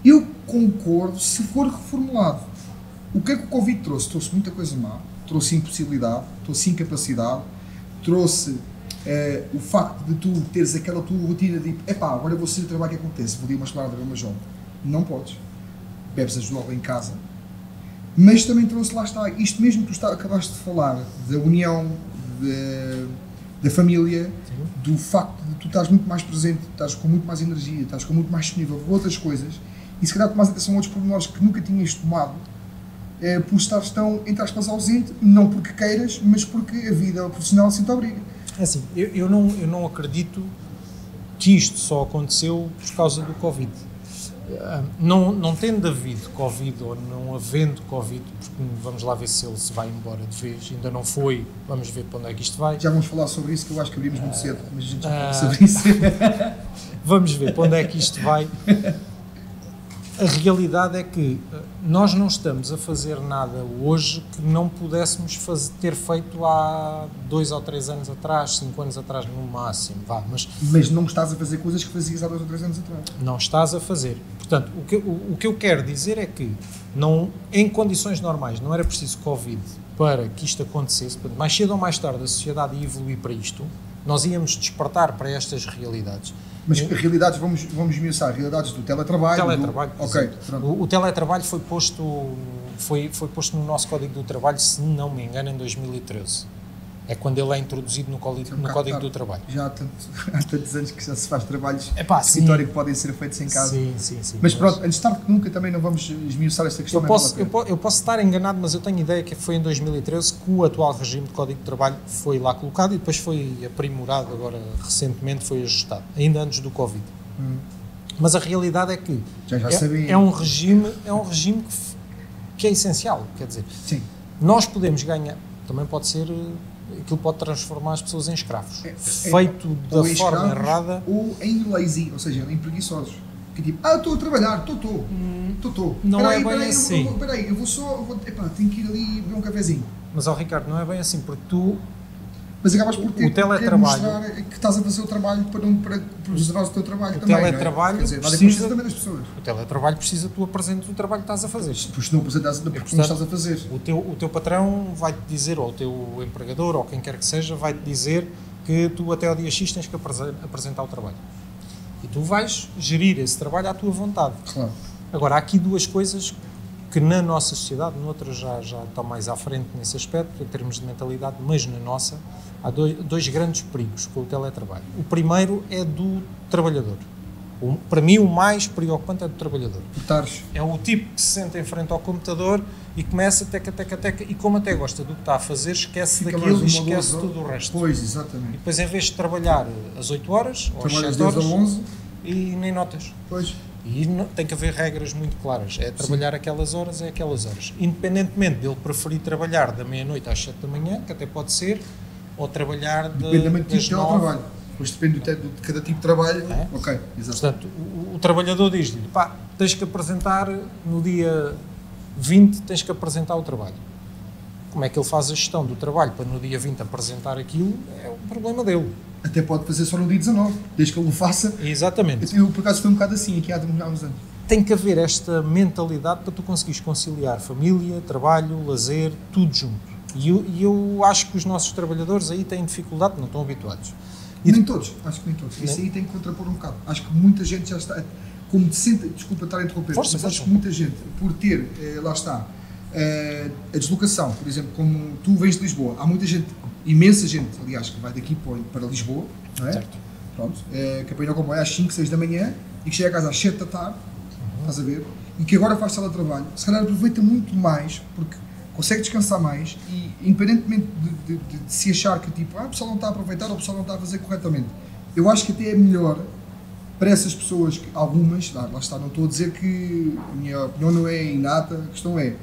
Eu concordo se for reformulado. O que é que o Covid trouxe? Trouxe muita coisa má, trouxe impossibilidade, trouxe incapacidade, trouxe eh, o facto de tu teres aquela tua rotina de epá, agora vou sair do trabalho, o que acontece? Vou dar uma escalada, ver uma jovem. Não podes. Bebes as logo em casa. Mas também trouxe, lá está, isto mesmo que tu está, acabaste de falar, da união, da, da família, do facto de tu estás muito mais presente, estás com muito mais energia, estás com muito mais disponível para outras coisas e se calhar tomas atenção a outros pormenores que nunca tinhas tomado é, por estares tão, entre aspas, ausente, não porque queiras, mas porque a vida profissional assim te obriga. É assim, eu, eu, não, eu não acredito que isto só aconteceu por causa do Covid. Ah, Não, não tendo havido Covid ou não havendo Covid, porque vamos lá ver se ele se vai embora de vez, ainda não foi, vamos ver para onde é que isto vai. Já vamos falar sobre isso, que eu acho que abrimos muito cedo, mas a gente já fala Ah. sobre isso. Vamos ver para onde é que isto vai. a realidade é que eh, nós não estamos a fazer nada hoje que não pudéssemos fazer, ter feito há dois ou três anos atrás, cinco anos atrás no máximo, vá, mas Mas não estás a fazer coisas que fazias há dois ou três anos atrás. não estás a fazer. Portanto, o que, o, o que eu quero dizer é que não, em condições normais não era preciso Covid para que isto acontecesse, mais cedo ou mais tarde a sociedade ia evoluir para isto, nós íamos despertar para estas realidades. Mas realidades, vamos, vamos esmiuçar, realidades do teletrabalho. teletrabalho. Do... Ok, exato. pronto. O, o teletrabalho foi posto, foi, foi posto no nosso Código do Trabalho, se não me engano, em 2013. É quando ele é introduzido no Código, no Código do Trabalho. Já há, tanto- há tantos anos que já se faz trabalhos Epá, de sim. escritório que podem ser feitos em casa. Sim, sim, sim. Mas pronto, antes tarde que nunca também não vamos esmiuçar esta questão. Eu posso, eu, po- eu posso estar enganado, mas eu tenho ideia que foi em 2013 que o atual regime de Código de Trabalho foi lá colocado e depois foi aprimorado, agora recentemente foi ajustado, ainda antes do Covid. Hum. Mas a realidade é que Já- já é, sabia. é um regime, é um regime que, que é essencial, quer dizer, Sim. nós podemos ganhar, também pode ser, eh, aquilo pode transformar as pessoas em escravos, É- é- feito da ou em forma escravos, errada. Ou em lazy, ou seja, em preguiçosos. Que tipo, ah, estou a trabalhar, estou, estou. Estou, estou. não Peraí, é bem peraí, eu assim. vou- Peraí, eu vou só, vou, epá, tenho que ir ali beber um cafezinho. Mas, ó Ricardo, não é bem assim, porque tu Mas acabas por ter O teletrabalho- que mostrar que estás a fazer o trabalho para, não, para preservar o teu trabalho O também. não é? teletrabalho Quer dizer, precisa- também das pessoas. O teletrabalho precisa que tu apresentes o trabalho que estás a fazer. Se não apresentas, porque não portanto, estás a fazer. O teu, o teu patrão vai-te dizer, ou o teu empregador, ou quem quer que seja, vai-te dizer que tu até ao dia X tens que apresen- apresentar o trabalho. E tu vais gerir esse trabalho à tua vontade. Claro. Agora, há aqui duas coisas que na nossa sociedade, noutras já, já estão mais à frente nesse aspecto, em termos de mentalidade, mas na nossa, há dois, dois grandes perigos com o teletrabalho. O primeiro é do trabalhador. O- para mim, o mais preocupante é do trabalhador. É o tipo que se senta em frente ao computador e começa teca, teca, teca, e como até gosta do que está a fazer, esquece Fica daquilo e esquece duas tudo o resto. Pois, E exatamente. depois, em vez de trabalhar às 8 horas ou às Trabalhas 7 10 horas, a 11, e nem notas. pois. E não- tem que haver regras muito claras. É trabalhar aquelas horas, é aquelas horas. Independentemente dele preferir trabalhar da meia-noite às 7 da manhã, que até pode ser, ou trabalhar de, Depende do tipo de 9. teletrabalho. Depois depende do de cada tipo de trabalho. É? Ok, exato. Portanto, o, o trabalhador diz-lhe, pá, tens que apresentar no dia 20, tens que apresentar o trabalho. Como é que ele faz a gestão do trabalho para no dia 20 apresentar aquilo, é o problema dele. Até pode fazer só no dia 19, desde que ele o faça. Exatamente. Eu, por acaso, foi um bocado assim aqui há, há uns anos. Tem que haver esta mentalidade para tu conseguires conciliar família, trabalho, lazer, tudo junto. E eu, eu acho que os nossos trabalhadores aí têm dificuldade, não estão habituados. E nem todos, acho que nem todos. Isso aí tem que contrapor um bocado. Acho que muita gente já está. Como te senta, desculpa estar a interromper, Força, mas acho força. que muita gente, por ter, eh, lá está, eh, a deslocação, por exemplo, como tu vens de Lisboa, há muita gente, imensa gente, aliás, que vai daqui para, para Lisboa, não é? Certo. Pronto, eh, que apanha o comboio às 5, 6 da manhã e que chega a casa às 7 da tarde, Uhum. estás a ver? E que agora faz teletrabalho, se calhar aproveita muito mais, porque consegue descansar mais e, independentemente de, de- de- de se achar que tipo, ah, o pessoal não está a aproveitar ou o pessoal não está a fazer corretamente, eu acho que até é melhor para essas pessoas, que, algumas, lá, lá está, não estou a dizer que a minha opinião não é inata, a questão é,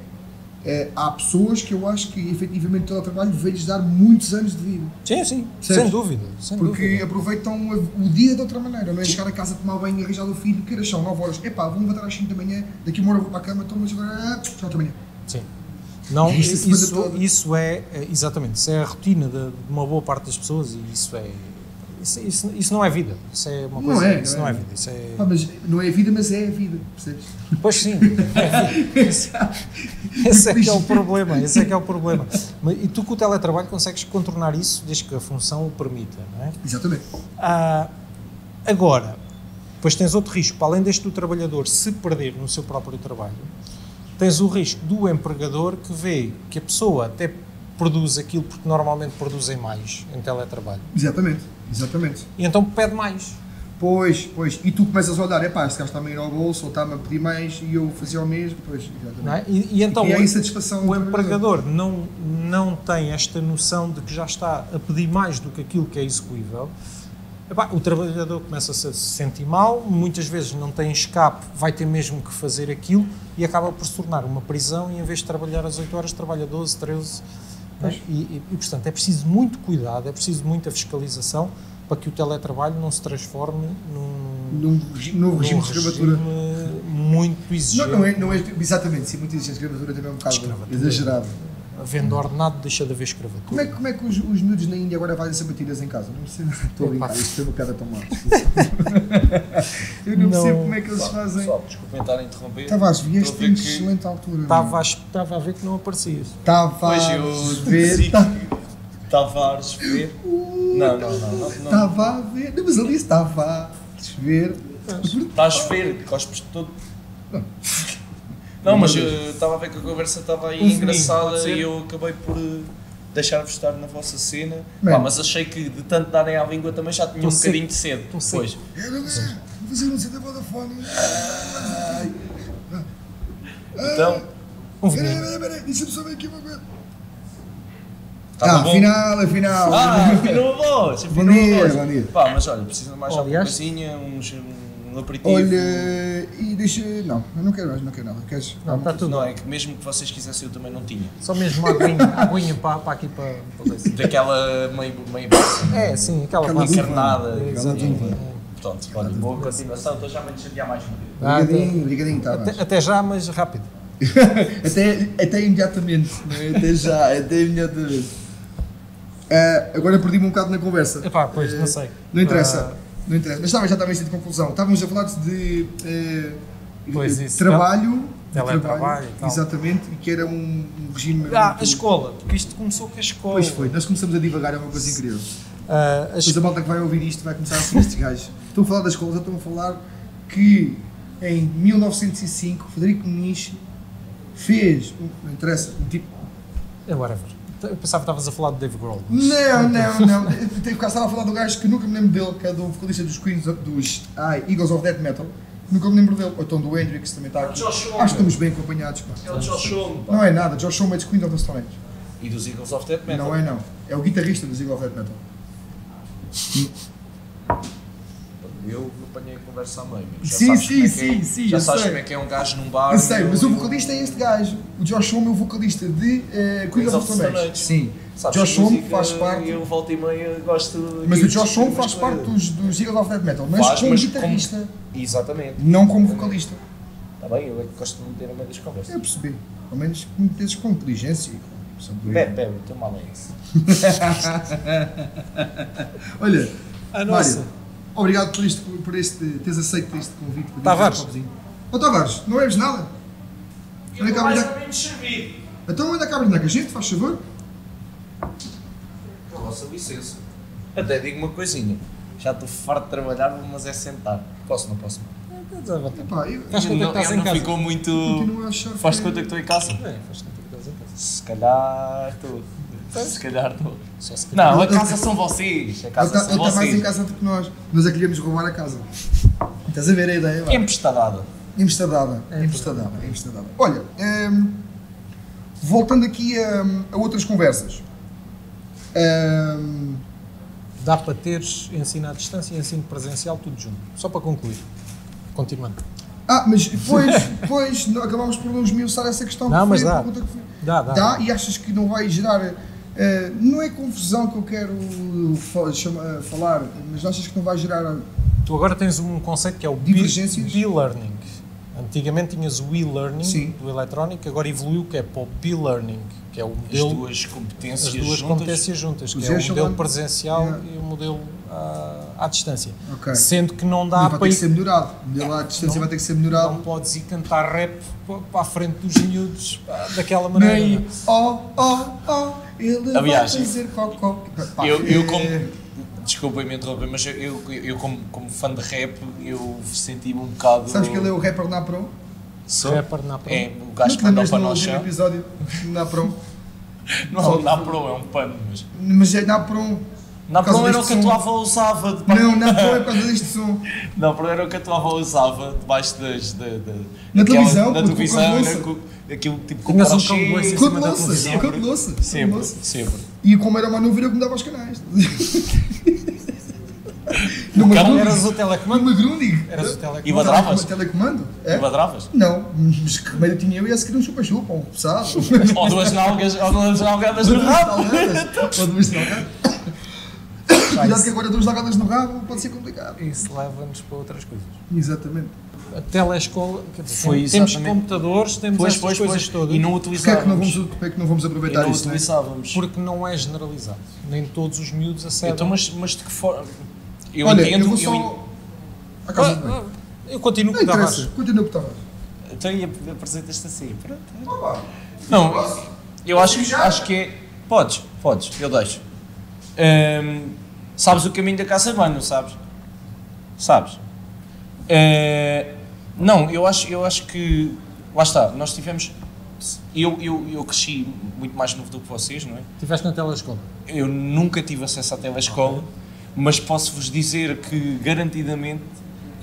eh, há pessoas que eu acho que efetivamente o teletrabalho veio-lhes dar muitos anos de vida. Sim, sim, Percebes? sem dúvida. Sem Porque dúvida. aproveitam o dia de outra maneira, não é chegar a casa, tomar banho arranjar o filho, que horas são 9 horas. Epá, vou levantar às 5 da manhã, daqui uma hora vou para a cama, mas agora, ah, já outra manhã. Sim. Não, isso, isso, é, é, exatamente, isso é a rotina de, de uma boa parte das pessoas e isso é, isso, isso, isso não é vida, isso é uma Não coisa, é, isso não não é. é vida, isso é, Pá, mas não é a vida, mas é a vida, percebes? pois sim, é, esse, esse é que é o problema, esse é que é o problema. E tu com o teletrabalho consegues contornar isso desde que a função o permita, não é? Exatamente. Ah, agora, depois tens outro risco, para além deste do trabalhador se perder no seu próprio trabalho, tens o risco do empregador que vê que a pessoa até produz aquilo porque normalmente produzem mais em teletrabalho Exatamente, exatamente. e então pede mais. Pois, pois. E tu começas a olhar, epá, este gajo está-me a ir ao bolso, ou está-me a pedir mais, e eu fazia o mesmo, pois, é? e, e então e a o- insatisfação o do empregador não, não tem esta noção de que já está a pedir mais do que aquilo que é execuível. O trabalhador começa -se a se sentir mal, muitas vezes não tem escape, vai ter mesmo que fazer aquilo e acaba por se tornar uma prisão e em vez de trabalhar às 8 horas, trabalha 12, 13. Pois. E, e, e, portanto, é preciso muito cuidado, é preciso muita fiscalização para que o teletrabalho não se transforme num, regi- num regime de escravatura. muito exigente. Não, não, é, não é exatamente, sim, muito exigente. Escravatura também é um bocado exagerado. Havendo ordenado, deixa de haver escravatura. Como é, que- como é que os, os miúdos na Índia agora fazem sabatinas em casa? Não percebo. Estou a brincar, isto foi uma piada tão má. Eu não, Não. percebo como é que eles Pessoal, fazem. pessoal, desculpem estar a interromper. Tavares, vieste a em ver que- excelente altura. Estava a, estava a ver que não aparecias. Tavares, eu ver. Tavares ver. Não, não, não. Estava a ver. Não, mas ali estava a ver. Estás a ver, cospes todo. Não, mas eu estava a ver que a conversa estava aí Um engraçada e eu acabei por eh, deixar-vos estar na vossa cena. Pá, mas achei que de tanto darem à língua também já tinha Tô um seco. bocadinho de cedo. Pois. Era ver. Vou fazer um da Vodafone. Ai. Então, Um Peraí, peraí, peraí. Deixa-me só ver aqui uma coisa. estava Ah, bom. afinal, afinal. Ah, afinou a voz, afinou a dia, voz. bom dia. Pá, mas olha, precisa de mais alguma Aliás- coisinha, uns, aperitivo. Olha, e deixa. Não, eu não quero mais, não quero nada. Queres? Não, está tudo. Não, é que mesmo que vocês quisessem eu também não tinha. Só mesmo uma aguinha, aguinha para, para aqui para, para. Daquela meio, meio É, sim, aquela Aquela encarnada. Exatamente. Pronto, olha, boa continuação, estou já a me chatear mais um bocadinho. Ah, Obrigadinho, obrigadinho, tá Até, até já, mas rápido. Até, até imediatamente, não é? Até já, até imediatamente. Ah, agora perdi-me um bocado na conversa. Epá, pois, não sei. Não interessa, Ah, não interessa. Mas estava já estava em de conclusão. Estávamos a falar de eh, Pois, de isso, trabalho, teletrabalho e tal. exatamente, e que era um, um regime. ah, muito- a escola, porque isto começou com a escola. Pois foi, nós começamos a divagar, é uma coisa incrível. Ah, a Depois escola. a malta que vai ouvir isto vai começar assim, estes gajos. Estão a falar das escolas, estão a falar que em 1905 Federico Muniz fez, um- não interessa, um tipo. É whatever. Eu pensava que estavas a falar de Dave Grohl. Não, não, não. Eu tenho que estava a falar do gajo que nunca me lembro dele, que é do vocalista dos Queens, dos ai, Eagles of Death Metal. Nunca me lembro dele. Ou então do Hendrix também está aqui. Josh. Acho que estamos bem acompanhados. Pá. É o Josh Homme. Não é nada, Josh Homme é dos Queens of the Stone Age. E dos Eagles of Death Metal. Não é não. É o guitarrista dos Eagles of Death Metal. Eu apanhei a conversa a meio. mas Já Sim, sabes sim, como é que sim, é, sim, Já sabes sei. como é que é um gajo num bar. Eu sei, mas eu- o vocalista é este gajo. O Josh Homme é o vocalista de uh, Queens of the Stone. Sim. Sabes, Josh Homme faz parte. Eu volta e meia gosto. Mas o Josh Homme faz parte dos, dos Eagles of Death Metal, mas Faz, como mas guitarrista, Exatamente. não como vocalista. Está bem, eu é que gosto de meter a meio das conversas. Eu percebi. Ao menos que me metes com inteligência e. Bebe, bebe, o teu mal é esse. Olha, A nossa. Mário, obrigado por, isto, por este, teres aceito este convite. para Tavares. um. Ô Tavares, não bebes nada? Olha cá, mais ou menos servido. Então anda cá a brindar com a gente, faz favor. Com a vossa licença. Até digo uma coisinha. Já estou farto de trabalhar, mas é sentar. Posso, não posso? Estás vontade. Epá, eu Faz conta que estás em não casa. ficou muito. a Faz conta que estou em casa? É, faz conta que estás em casa. Se calhar estou. Se calhar estou. Só se calhar. Não, a casa são vocês. A Ele casa está são ele tá mais em casa do que nós. Nós é que lhe íamos roubar a casa. Estás a ver a ideia? vá? Emprestadada. Emprestadada. É, Emprestadada. Emprestadada. Olha, hum, voltando aqui a, a outras conversas. Hum, Dá para teres ensino à distância e ensino presencial tudo junto. Só para concluir. Continuando. ah, mas depois, depois acabámos por não esmiuçar essa questão. Não, que mas foi a dá. pergunta que foi. Dá, dá. Dá e achas que não vai gerar. Eh, não é confusão que eu quero chama- falar, mas achas que não vai gerar. Tu agora tens um conceito que é o e-learning. Antigamente tinhas o e-learning do eletrónico, agora evoluiu que é para o be-learning, que é o As modelo, duas competências as duas juntas. competências juntas, O que é o modelo presencial Yeah. e o modelo à, à distância. Ok. Sendo que não E dá vai para ter que ser melhorado. De lá a distância Não- vai ter que ser melhorado. não podes ir cantar rap pa- para a frente dos miúdos daquela maneira. Nem não é? oh, oh, oh, ele Aliás, vai fazer cocó. Eu, eu é- como. Desculpem-me interromper, mas eu, eu, eu como, como fã de rap, eu senti-me um bocado. Sabes que ele é o rapper na Pro? Sou? Rapper na pro. É, o gajo que o ao último chão. episódio na Pro? Não, na Pro é um pano, mas. Mas é na Pro. Na Por causa Pro era o que a tua avó usava. De... Não, na Pro é por causa deste som. Na Pro era o que a tua avó usava debaixo das. Da, da, Na televisão, Na televisão, louça. com- aquilo tipo com Tinhas um cão doce em Com cima da louça, televisão. com louça. com Sempre, louça. sempre. E como era uma nuvem, eu que me dava aos canais. Numa cão. Eras o telecomando? Numa Grundig. Eras o E telecomando. badravas? Telecomando? É? E badravas? Não, mas que remédio tinha eu e esse queria um chupa-chupa, um pesado. Ou duas nalgas, ou duas nalgadas no rabo. Ou duas nalgadas. Cuidado que agora duas nalgadas no rabo pode ser complicado. Isso leva-nos para outras coisas. Exatamente. a telescola, quer dizer, Foi temos exatamente- computadores, temos Pois, estas pois, coisas pois. todas, E não Porquê é que não utilizávamos. vamos, porquê é que não vamos E aproveitar não isso, né? utilizávamos. porque não é generalizado. Nem todos os miúdos acedem. Então, mas, mas de que forma? Eu Olha, entendo. eu eu só... Acaba bem. Ah, ah, eu continuo Não com o Tavares. continua por Tavares. Então ap- apresentas-te assim. Pronto. Opa, Não, Posso? eu acho, Já? acho que é. Podes, podes, eu deixo. Ahm, sabes o caminho da casa de banho, sabes? Sabes? Eh, não, eu acho, eu acho que. Lá está, nós tivemos. Eu, eu, eu cresci muito mais novo do que vocês, não é? Estiveste na telescola. Eu nunca tive acesso à telescola, mas posso-vos dizer que garantidamente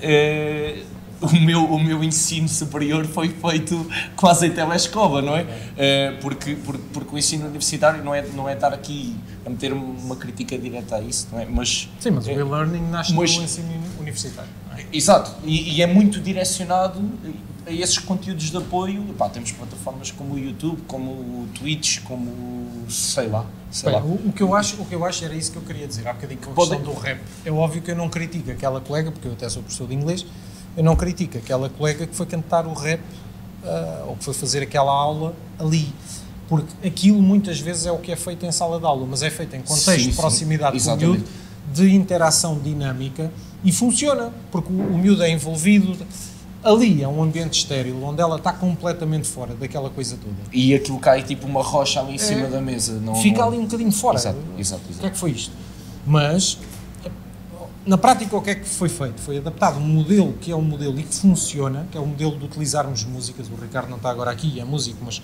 eh, o, meu, o meu ensino superior foi feito quase em telescola, não é? Eh, porque, porque, porque o ensino universitário não é, não é estar aqui a meter uma crítica direta a isso, não é? Mas, Sim, mas o É. e-learning nasce Mas- no ensino universitário. é? Exato, e, e é muito direcionado a esses conteúdos de apoio. Epá, temos plataformas como o YouTube, como o Twitch, como o- sei lá, sei Bem, lá. o, o que eu acho, o que eu acho era isso que eu queria dizer há bocadinho com a questão do rap. É óbvio que eu não critico aquela colega, porque eu até sou professor de inglês, eu não critico aquela colega que foi cantar o rap ah, ou que foi fazer aquela aula ali. Porque aquilo muitas vezes é o que é feito em sala de aula, mas é feito em contexto Sim, de sim, proximidade com o miúdo, de interação dinâmica e funciona, porque o, o miúdo é envolvido. Ali é um ambiente estéril, onde ela está completamente fora daquela coisa toda. E aquilo cai tipo uma rocha ali em cima É. da mesa. Não, Fica não- ali um bocadinho fora. Exato, exato, O que é exato. que foi isto? Mas, na prática, o que é que foi feito? Foi adaptado um modelo que é um modelo e que funciona, que é o modelo de utilizarmos músicas. O Ricardo não está agora aqui, é músico, mas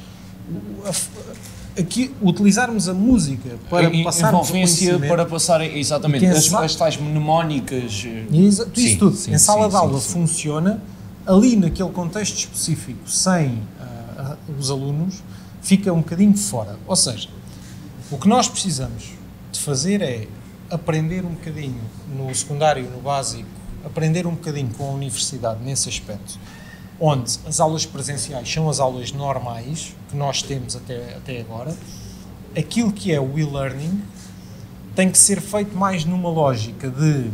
aqui, utilizarmos a música para E- passarmos o envolvência para passar exatamente tem as, as tais mnemónicas. eh, exa- Isso sim, tudo, sim, em sala sim, de aula funciona, ali naquele contexto específico, sem ah, os alunos, fica um bocadinho fora. Ou seja, o que nós precisamos de fazer é aprender um bocadinho no secundário, no básico, aprender um bocadinho com a universidade nesse aspecto, onde as aulas presenciais são as aulas normais que nós temos até, até agora, aquilo que é o e-learning tem que ser feito mais numa lógica de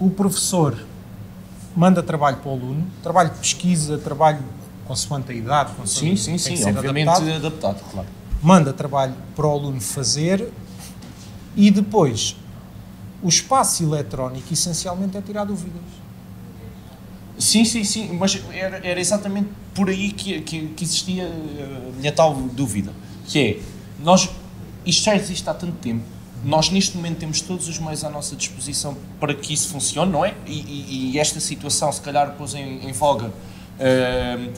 o professor manda trabalho para o aluno, trabalho de pesquisa, trabalho consoante a idade, Sim, consoante sim, sim, ser obviamente adaptado adaptado. claro. manda trabalho para o aluno fazer e depois o espaço eletrónico essencialmente é tirar dúvidas. Sim, sim, sim, mas era, era exatamente por aí que, que, que existia eh, a minha tal dúvida, que é, nós, isto já existe há tanto tempo, nós neste momento temos todos os meios à nossa disposição para que isso funcione, não é? E, e- e esta situação se calhar pôs em, em voga eh,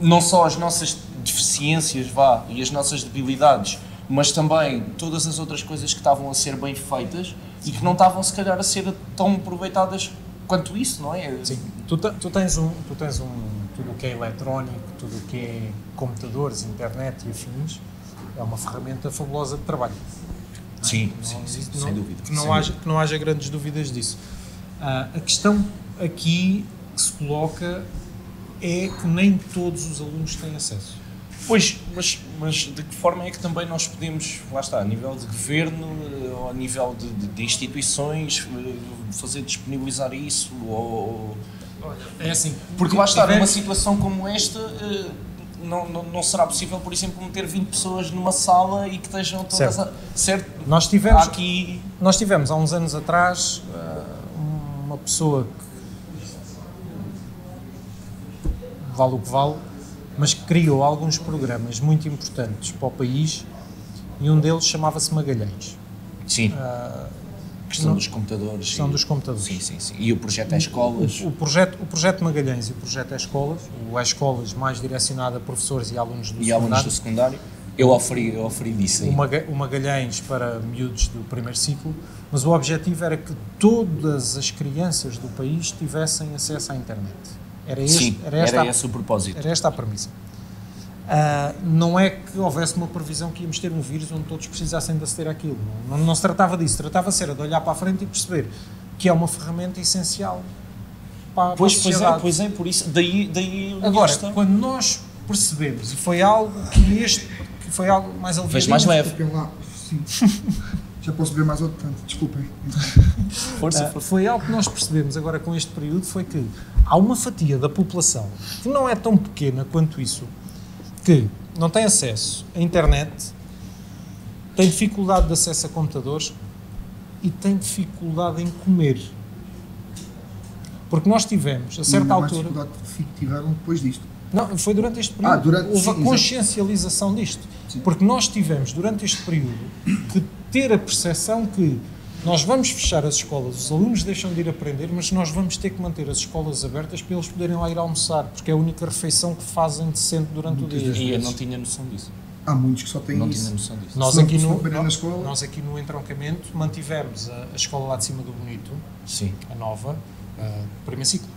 não só as nossas deficiências, vá, e as nossas debilidades, mas também todas as outras coisas que estavam a ser bem feitas e que não estavam se calhar a ser tão aproveitadas quanto isso, não é? Sim, tu, tu tens um, tu tens um, tudo o que é eletrónico, tudo o que é computadores, internet e afins, é uma ferramenta fabulosa de trabalho. Sim, Não sim, sim, existe- sem não- dúvida. Que não, sem haja, dúvida. que não haja grandes dúvidas disso. Ah, a questão aqui que se coloca é que nem todos os alunos têm acesso. Pois, mas, mas de que forma é que também nós podemos, lá está, a nível de governo, eh, ou a nível de, de- de instituições, eh, fazer disponibilizar isso? Ou, É assim. porque lá está, numa situação como esta, eh, não, não, não será possível, por exemplo, meter 20 pessoas numa sala e que estejam todas Certo. a. Certo? Nós tivemos, aqui. nós tivemos há uns anos atrás ah, uma pessoa que vale o que vale, mas que criou alguns programas muito importantes para o país e um deles chamava-se Magalhães. Sim, Ah, questão não- dos computadores. questão e- dos computadores. Sim, sim, sim. E o projeto é escolas. O, o projeto, o projeto Magalhães e o projeto é Escolas, o é Escolas mais direcionado a professores e alunos do E alunos do secundário, secundário. Eu oferi, eu oferi disso aí. o, Maga- o Magalhães para miúdos do primeiro ciclo, mas o objetivo era que todas as crianças do país tivessem acesso à internet. Era, este, Sim, era, esta, era a- esse o propósito. era esta a premissa. Ah, não é que houvesse uma previsão que íamos ter um vírus onde todos precisassem de aceder àquilo. Não, não, não se tratava disso. Tratava-se era de olhar para a frente e perceber que é uma ferramenta essencial para, para Pois, a pois é, sociedade. pois é, por isso, daí, daí Agora, questão. quando nós percebemos, e foi algo que este, que foi algo mais aliviado. Fez mais leve. Já posso ver mais outro tanto, desculpem. Força, força. foi algo que nós percebemos agora com este período, foi que há uma fatia da população que não é tão pequena quanto isso, que não tem acesso à internet, tem dificuldade de acesso a computadores e tem dificuldade em comer. Porque nós tivemos, a certa altura. dificuldade que tiveram depois disto. Não, foi durante este período. Ah, durante- Houve sim, a consciencialização disto. Sim. Porque nós tivemos, durante este período, que ter a percepção que nós vamos fechar as escolas, os alunos deixam de ir aprender, mas nós vamos ter que manter as escolas abertas para eles poderem lá ir almoçar, porque é a única refeição que fazem decente durante Muitas o dia. E eu não tinha noção disso. Há muitos que só têm Não tinha isso. noção disso. Nós não- aqui, no, na nós, aqui no entroncamento mantivemos a, a escola lá de cima do Bonito, Sim. a nova, uh, primeiro ciclo.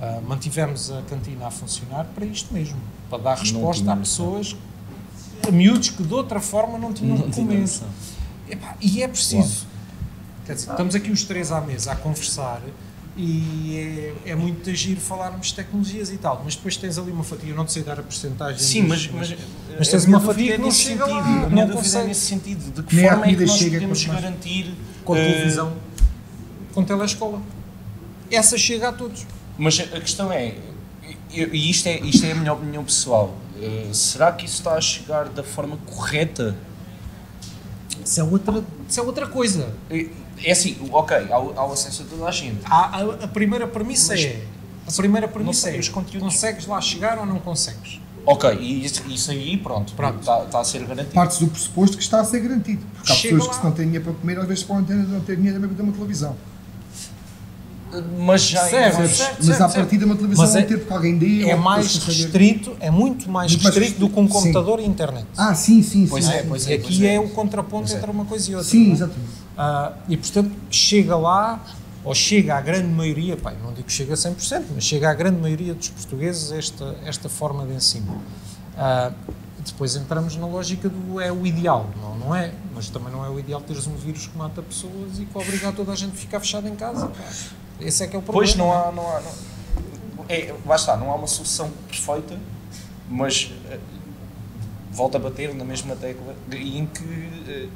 Ah, mantivemos a cantina a funcionar para isto mesmo, para dar resposta a pessoas, a miúdos que de outra forma não tinham Não que comer. Epá, e é preciso. Quer dizer, estamos aqui os três à mesa a conversar e é, é muito agir falarmos de tecnologias e tal, mas depois tens ali uma fatia, eu não te sei dar a porcentagem. Sim, mas, disto, mas, Mas a tens minha uma fatia é que não nesse chega sentido. lá, A minha não dúvida consegue. é nesse sentido. De que Nem forma é que nós chega, podemos garantir com a eh, televisão, com telescola. Essa chega a todos. Mas a questão é, e isto é, isto é a minha opinião pessoal, eh, será que isso está a chegar da forma correta? Isso é outra, isso é outra coisa. É é assim, ok, há, o- há o acesso a toda a gente. Há- a, a primeira premissa Mas- é. A primeira premissa é: os conteúdos- consegues lá chegar ou não consegues? Ok, e isso, isso aí, pronto, Pronto. Está, está a ser garantido. Partes do pressuposto que está a ser garantido. Porque há Chega pessoas lá. que se não têm dinheiro para comer, às vezes podem ter, não ter dinheiro para ter uma televisão. Mas já Certo, mas- certo. Mas à partida uma televisão Mas é- ter porque alguém dê. É mais restrito, é muito mais Muito mais restrito do que um restrito, sim. computador e internet. Ah, sim, sim, Pois sim. é, pois e é, aqui pois é. é. o contraponto Pois é. entre uma coisa e outra. Sim, não é? exatamente. Ah, e portanto chega lá, ou chega à grande maioria, pá, não digo que chega a 100%, mas chega à grande maioria dos portugueses esta, esta forma de ensino. Ah, depois entramos na lógica do é o ideal, não, não é? Mas também não é o ideal teres um vírus que mata pessoas e que obriga toda a gente a ficar fechada em casa. pá. Esse é que é o problema. Pois não há, não há, não, é, lá está, não há uma solução perfeita, mas eh, volto a bater na mesma tecla em que eh,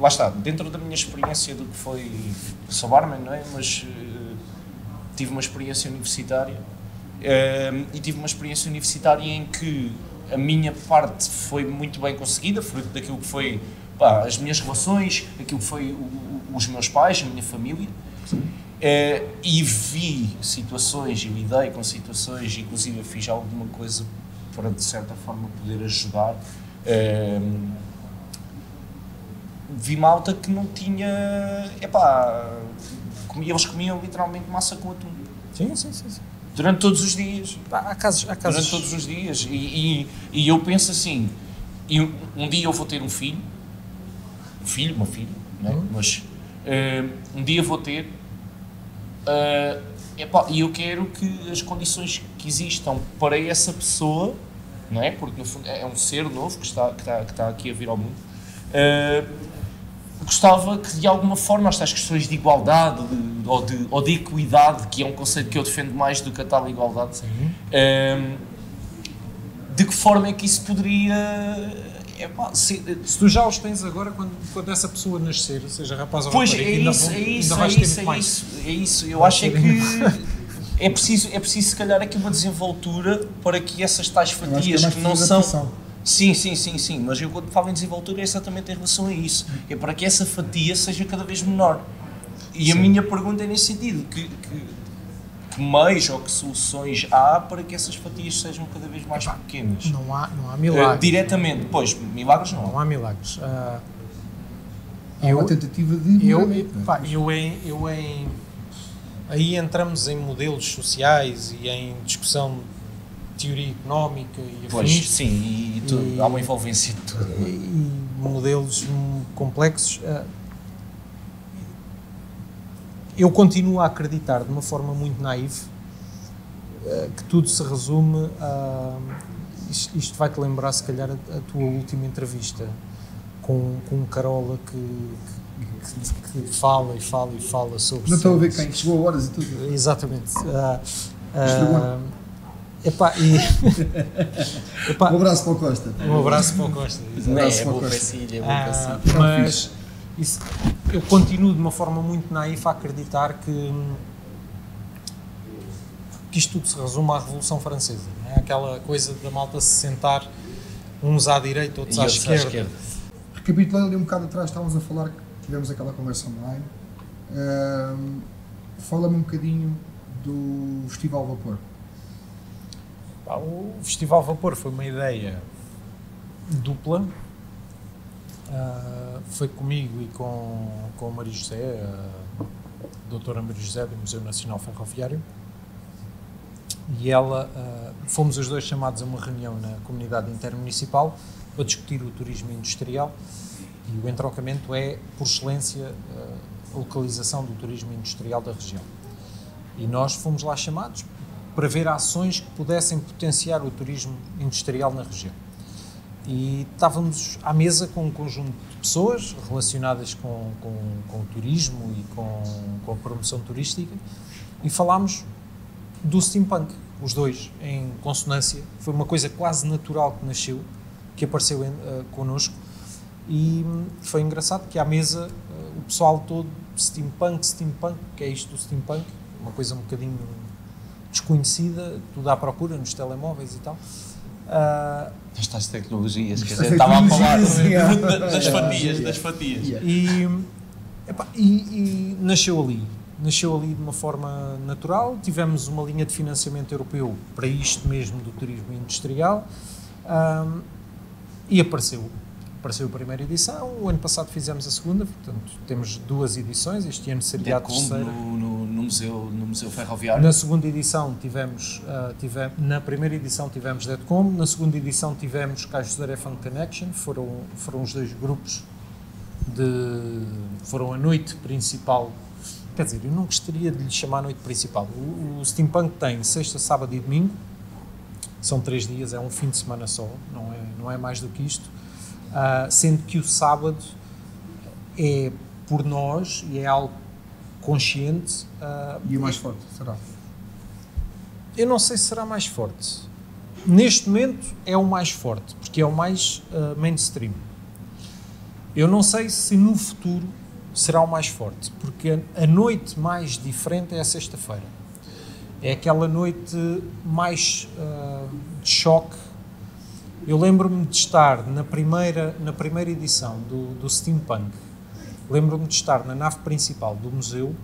lá está, dentro da minha experiência do que foi sou barman, não é? Mas eh, tive uma experiência universitária eh, e tive uma experiência universitária em que a minha parte foi muito bem conseguida, fruto daquilo que foi pá, as minhas relações, aquilo que foi o- os meus pais, a minha família. Eh, e vi situações, e lidei com situações, inclusive fiz alguma coisa para de certa forma poder ajudar. Eh, vi malta que não tinha. Epá, comia, eles comiam literalmente massa com atum. Sim, sim, sim. sim. Durante todos os dias. Há casos, há casos Durante todos os dias. E, e, e eu penso assim: um, dia eu vou ter um filho, um filho, uma filha, né? Uhum. mas eh, um dia vou ter. eh, e eu quero que as condições que existam para essa pessoa, não é? Porque no fundo é um ser novo que está, que está, que está aqui a vir ao mundo. eh, gostava que de alguma forma estas questões de igualdade de- ou, de, ou de equidade, que é um conceito que eu defendo mais do que a tal igualdade, ehm, de que forma é que isso poderia epá, ser- Se tu já os tens agora, quando, quando essa pessoa nascer, seja rapaz ou Pois é rapariga, ainda isso, vão- é ainda isso, é vais ter isso, muito é mais. isso, é isso. Eu Vai acho é que é preciso, é preciso se calhar aqui uma desenvoltura para que essas tais que é fatias mais que não são. Sim, sim, sim, sim, mas eu quando falo em desenvoltura é exatamente em relação a isso. É para que essa fatia seja cada vez menor. E a minha pergunta é nesse sentido, que, que, que meios ou que soluções há para que essas fatias sejam cada vez mais pequenas? Não há, não há milagres. diretamente, pois, milagres não. Não há milagres. Ah, Há uma tentativa de eu, é? pá, eu, em, eu em. Aí entramos em modelos sociais e em discussão teoria económica e Pois, afins. sim, e, e tudo, E- há uma envolvência de tudo. e e modelos hum, complexos. ah, eu continuo a acreditar de uma forma muito naive ah, que tudo se resume a. Isto, vai-te lembrar, se calhar, a, tua última entrevista com, com um Carola que, que, que- que fala e fala e fala sobre. Não estou a ver quem chegou a horas e tudo. Exatamente. Ah, Estragou. Epá, e, epá, Um abraço para o Costa. um abraço para o Costa. Não, Abraço é para o Costa. é Ah, mas isso, eu continuo de uma forma muito naif a acreditar que que isto tudo se resume à Revolução Francesa. Não é? Aquela coisa da malta se sentar uns à direita, outros, E à, outros à esquerda. esquerda. Recapitulando ali um bocado atrás, estávamos a falar, tivemos aquela conversa online. Fala-me um bocadinho do Festival Vapor. Pá, o Festival Vapor foi uma ideia dupla. Ah, foi comigo e com, com a Maria José, a doutora Maria José do Museu Nacional Ferroviário. E ela, ah, fomos os dois chamados a uma reunião na comunidade intermunicipal para discutir o turismo industrial e o entroncamento é, por excelência, ah, a localização do turismo industrial da região. E nós fomos lá chamados para ver ações que pudessem potenciar o turismo industrial na região. E estávamos à mesa com um conjunto de pessoas relacionadas com, com, com o turismo e com, com a promoção turística e falámos do steampunk, os dois, em consonância. Foi uma coisa quase natural que nasceu, que apareceu em, uh, connosco. E hum, foi engraçado que à mesa uh, o pessoal todo, steampunk, steampunk, que é isto do steampunk, uma coisa um bocadinho desconhecida, tudo à procura nos telemóveis e tal. Uh, As tais tecnologias que a As gente estava a falar yeah. das fatias, das fatias. Yeah. E, epá, e- e nasceu ali. Nasceu ali de uma forma natural. Tivemos uma linha de financiamento europeu para isto mesmo do turismo industrial ahm, e apareceu. Apareceu a primeira edição, o ano passado fizemos a segunda, portanto temos duas edições, este ano seria a Decombo terceira. no, no, no museu, no museu ferroviário. Na segunda edição tivemos, ah, tive- na primeira edição tivemos Deadcom, na segunda edição tivemos Caixos José Fun Connection, foram, foram os dois grupos de, foram a noite principal, quer dizer, eu não gostaria de lhe chamar a noite principal, o, o Steampunk tem sexta, sábado e domingo, são três dias, é um fim de semana só, não é, não é mais do que isto, Ah, sendo que o sábado é por nós e é algo consciente, ah, E o mais forte, será? eu não sei se será mais forte. Neste momento é o mais forte, porque é o mais uh, mainstream. Eu não sei se no futuro será o mais forte, porque a, noite mais diferente é a sexta-feira. É aquela noite mais uh, de choque. Eu lembro-me de estar na primeira, na primeira edição do, do Steampunk, lembro-me de estar na nave principal do museu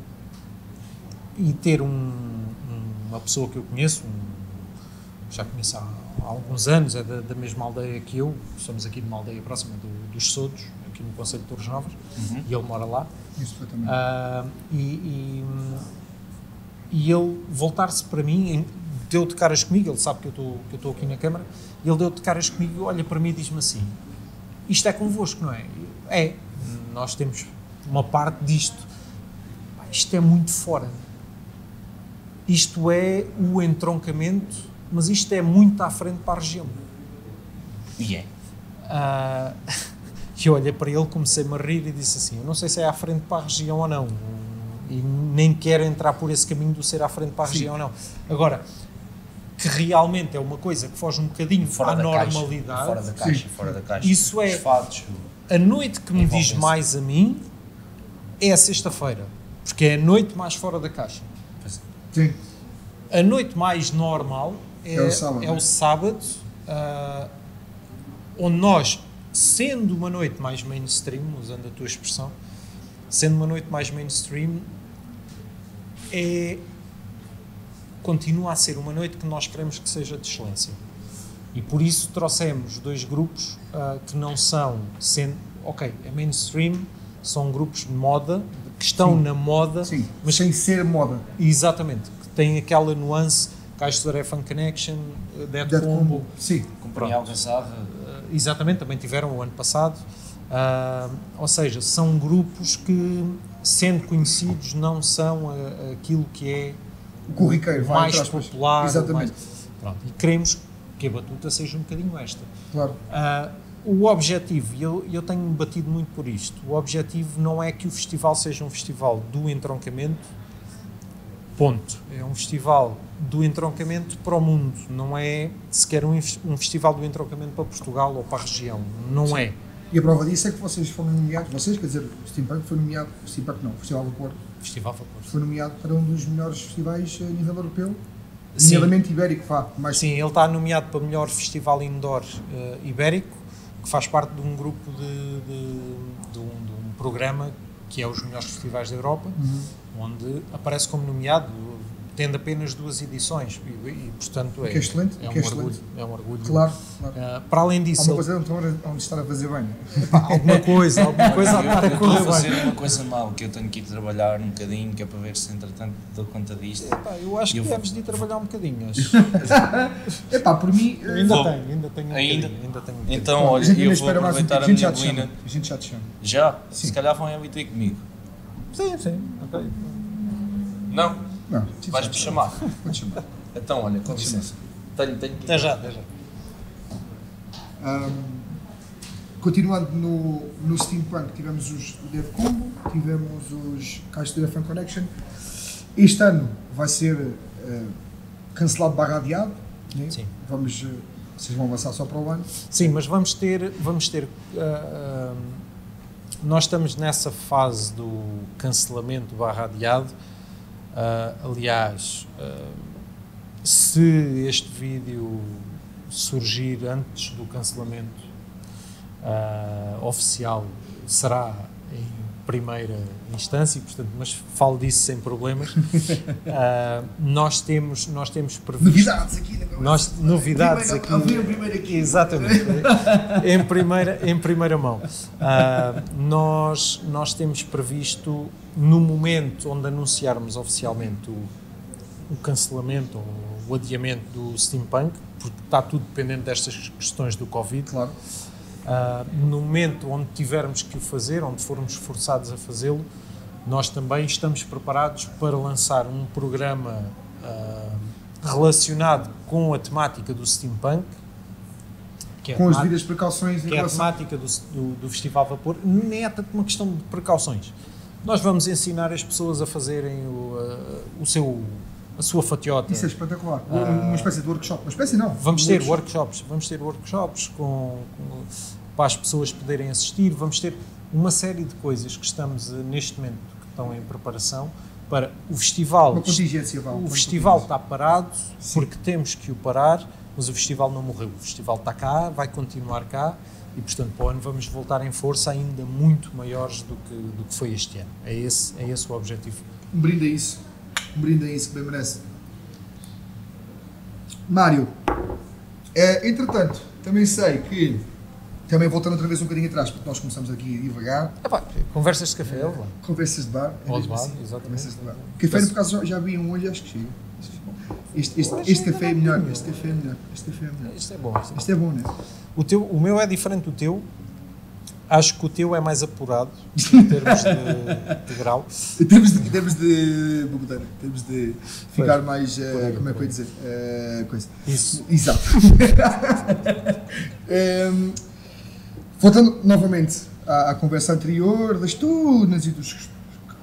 e ter um- um- uma pessoa que eu conheço, um- já conheço há, há alguns anos, é da, da mesma aldeia que eu, somos aqui de uma aldeia próxima do- dos Sodos, aqui no Conselho de Torres Novas, e ele mora lá. Isso perfeitamente. Ah, e, e, e ele voltar-se para mim, deu de caras comigo, ele sabe que eu estou que eu estou aqui na Câmara, ele deu de caras comigo, olha para mim e diz-me assim: Isto é convosco, não é? É, nós temos uma parte disto. Isto é muito fora. Isto é o entroncamento, mas isto é muito à frente para a região. E é. Ah, E olhei para ele, comecei-me a rir e disse assim: Eu não sei se é à frente para a região ou não. E nem quero entrar por esse caminho do ser à frente para a Sim. região ou não. Agora, que realmente é uma coisa que foge um bocadinho Fora à da normalidade. caixa. Fora da caixa, fora da caixa. Isso é- Os fatos. A noite que me diz mais a mim é a sexta-feira, porque é a noite mais fora da caixa. Sim. A noite mais normal é, É o sábado, é né? o sábado, ah, onde nós, sendo uma noite mais mainstream, usando a tua expressão, sendo uma noite mais mainstream, é, continua a ser uma noite que nós queremos que seja de excelência. E por isso trouxemos dois grupos ah, que não são, sendo, ok, é mainstream, são grupos de moda, que estão Sim. na moda, Sim. mas sem ser moda. Exatamente, que tem aquela nuance, Caixo de Fun Connection, eh, Dead, Dead Combo, Combo. Sim. Companhia Algazarra. eh, exatamente, também tiveram o ano passado. Ah, ou seja, são grupos que, sendo conhecidos, não são ah, aquilo que é O corriqueiro, vai mais aspas. popular. Exatamente. mais- pronto, e queremos que a batuta seja um bocadinho esta. Claro. Ah, o objetivo, e eu, eu tenho batido muito por isto, o objetivo não é que o festival seja um festival do entroncamento, ponto. É um festival do entroncamento para o mundo, não é sequer um, um festival do entroncamento para Portugal ou para a região, não é. E a prova disso é que vocês foram nomeados, vocês, quer dizer, o Steampunk foi nomeado, o Steampunk não, o Festival do Porto, Festival Vapor. foi nomeado para um dos melhores festivais a nível europeu Sim. Nomeadamente ibérico, vá. Mais Sim, ele está nomeado para melhor festival indoor eh, ibérico, que faz parte de um grupo de, de- de um, de um programa que é os melhores festivais da Europa, onde aparece como nomeado, tendo apenas duas edições. E, e, portanto, é, Que é excelente, é, um que é orgulho, excelente. é um orgulho. Claro, claro. Eh, para além disso, uma ele- coisa então, onde estar a fazer bem. alguma coisa, alguma coisa a eu, estar a eu estou a correr fazer bem. uma coisa mal, que eu tenho que ir trabalhar um bocadinho, que é para ver se entretanto dou conta disto. Pá, eu acho que Eu vou- deves de ir trabalhar um bocadinho. mas Epá, por mim, ainda Vou- tenho, ainda tenho um Ainda? ainda tenho um. Então, a olha, gente eu vou mais um aproveitar tempo. a A gente já minha colina. A gente já te chama. Já? Sim. Se calhar vão ter comigo. Sim, sim, ok. Não? Não, Vais-me te chamar. chama. Pode chamar. Então, olha, com licença. Tenho, tenho que Até já, até já. Ahm, continuando no, no Steampunk, tivemos os Dev Combo, tivemos os caixas do Fan Connection. Este ano vai ser eh, cancelado barra adiado. né? Sim. Vamos, eh, vocês vão avançar só para o ano. Sim, mas vamos ter, vamos ter, ah, nós estamos nessa fase do cancelamento barra adiado. Ah, aliás, ah, se este vídeo surgir antes do cancelamento ah, oficial, será em primeira instância, portanto, mas falo disso sem problemas. Ah, nós temos, nós temos previsto Novidades aqui na nós, novidades Primeiro- aqui. a ver primeiro aqui. Exatamente. em, primeira, em primeira mão. Ah, nós, nós temos previsto, no momento onde anunciarmos oficialmente o, o cancelamento ou o adiamento do Steampunk, porque está tudo dependente destas questões do Covid, Claro. Ah, no momento onde tivermos que o fazer, onde formos forçados a fazê-lo, nós também estamos preparados para lançar um programa ah, relacionado com a temática do steampunk, que é Com as devidas precauções em que é a relação. temática do, do, do Festival Vapor, nem é tanto uma questão de precauções. Nós vamos ensinar as pessoas a fazerem o, ah, o seu, a sua fatiota. Isso é espetacular. Ah. uma espécie de workshop. Uma espécie não. Vamos Um ter workshop. workshops, vamos ter workshops com, com- para as pessoas poderem assistir, vamos ter uma série de coisas que estamos eh, neste momento que estão em preparação para o festival. Uma contingência, vá. O festival está parado Sim. porque temos que o parar, mas o festival não morreu. O festival está cá, vai continuar cá e, portanto, para o ano vamos voltar em força ainda muito maiores do que, do que foi este ano. É esse, é esse o objetivo. Um brinde a isso. Um bem merece. Mário, eh, entretanto, também sei que, também voltando outra vez um bocadinho atrás, porque nós começamos aqui devagar, Epá, conversas de café, lá. conversas de bar. é Ou de mesmo bar, assim, exatamente. Conversas de bar. Café, no caso, já, já vi um olho, acho que chega. Este, este, este ainda café é melhor, este café é melhor, este café é melhor. Isto é bom. É. Este é bom, não é? O, teu, o meu é diferente do teu. Acho que o teu é mais apurado em termos de, de grau. Temos de, temos de, temos de ficar mais, eh, como é que eu ia dizer, Eh, coisa. Isso. Exato. Ehm, voltando novamente à, à conversa anterior das tunas e dos.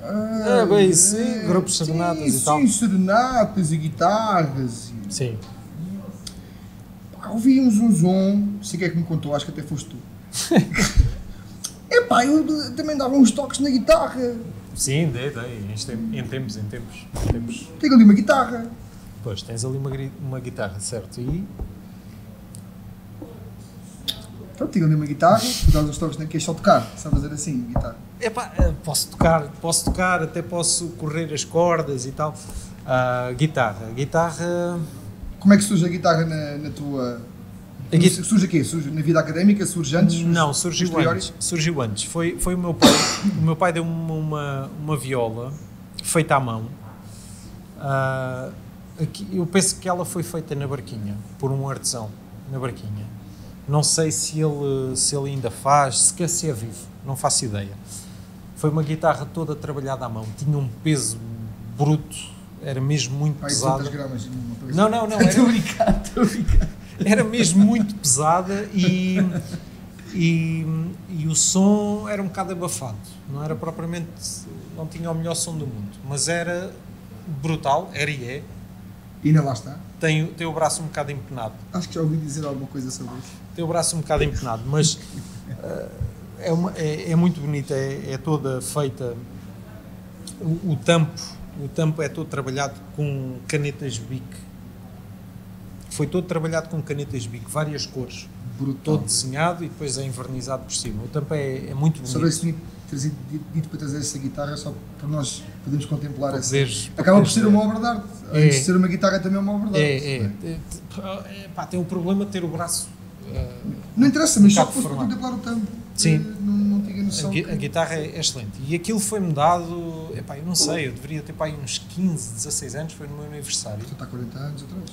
É, bem, sim, grupos sim, serenatas e sim, tal. serenatas e guitarras. E, Sim. pá, ouvi um zum zum, sei que é que me contou, acho que até foste tu. Epá, eu também dava uns toques na guitarra. Sim, dei, dei. Em tem- em tempos, em tempos. Em tempos. Tenho ali uma guitarra. Pois, tens ali uma, uma guitarra, certo? E Pronto, tenho ali uma guitarra, tu dás uns toques na que é só tocar, sabe fazer assim, guitarra. epá, eh, posso tocar, posso tocar, até posso correr as cordas e tal. Ah, guitarra. Guitarra. Como é que surge a guitarra na, na tua. Gui- Surge aqui? Surge na vida académica? Surge antes? Não, surgiu antes. Surgiu antes. Foi, foi o meu pai. o meu pai deu-me uma, uma viola feita à mão. Ah, aqui- eu penso que ela foi feita na barquinha, por um artesão, na barquinha. Não sei se ele, se ele ainda faz, se quer ser vivo, não faço ideia. Foi uma guitarra toda trabalhada à mão, tinha um peso bruto, era mesmo muito Pai, pesada. 200 gramas. Não, não, não, Estou a era, brincar, estou a brincar. Era mesmo muito pesada e, e, e o som era um bocado abafado. Não era propriamente, não tinha o melhor som do mundo, mas era brutal, era e é. E ainda lá está. Tem, tem o braço um bocado empenado. Acho que já ouvi dizer alguma coisa sobre isso. Tem o braço um bocado empenado, mas eh, é, uma- é- é muito bonita, é, é toda feita. O, o tampo, o tampo é todo trabalhado com canetas Bic foi todo trabalhado com canetas bico, várias cores, Brutal. todo desenhado e depois é envernizado por cima. O tampo é, é muito Só bonito. esse tinha trazido, dito para trazer essa guitarra só para nós podermos contemplar essa. Acaba por ser uma obra de arte. É. De ser uma guitarra também é uma obra de arte. É, é, é, é, pá, tem o problema de ter o braço. eh, Não interessa, mas Um só fosse para contemplar o tampo. Sim. Não, não tinha a, noção. gui- que- a guitarra é excelente. E aquilo foi-me dado, epá, eu não sei, eu deveria ter pá, uns 15, 16 anos, foi no meu aniversário. Está há 40 anos atrás.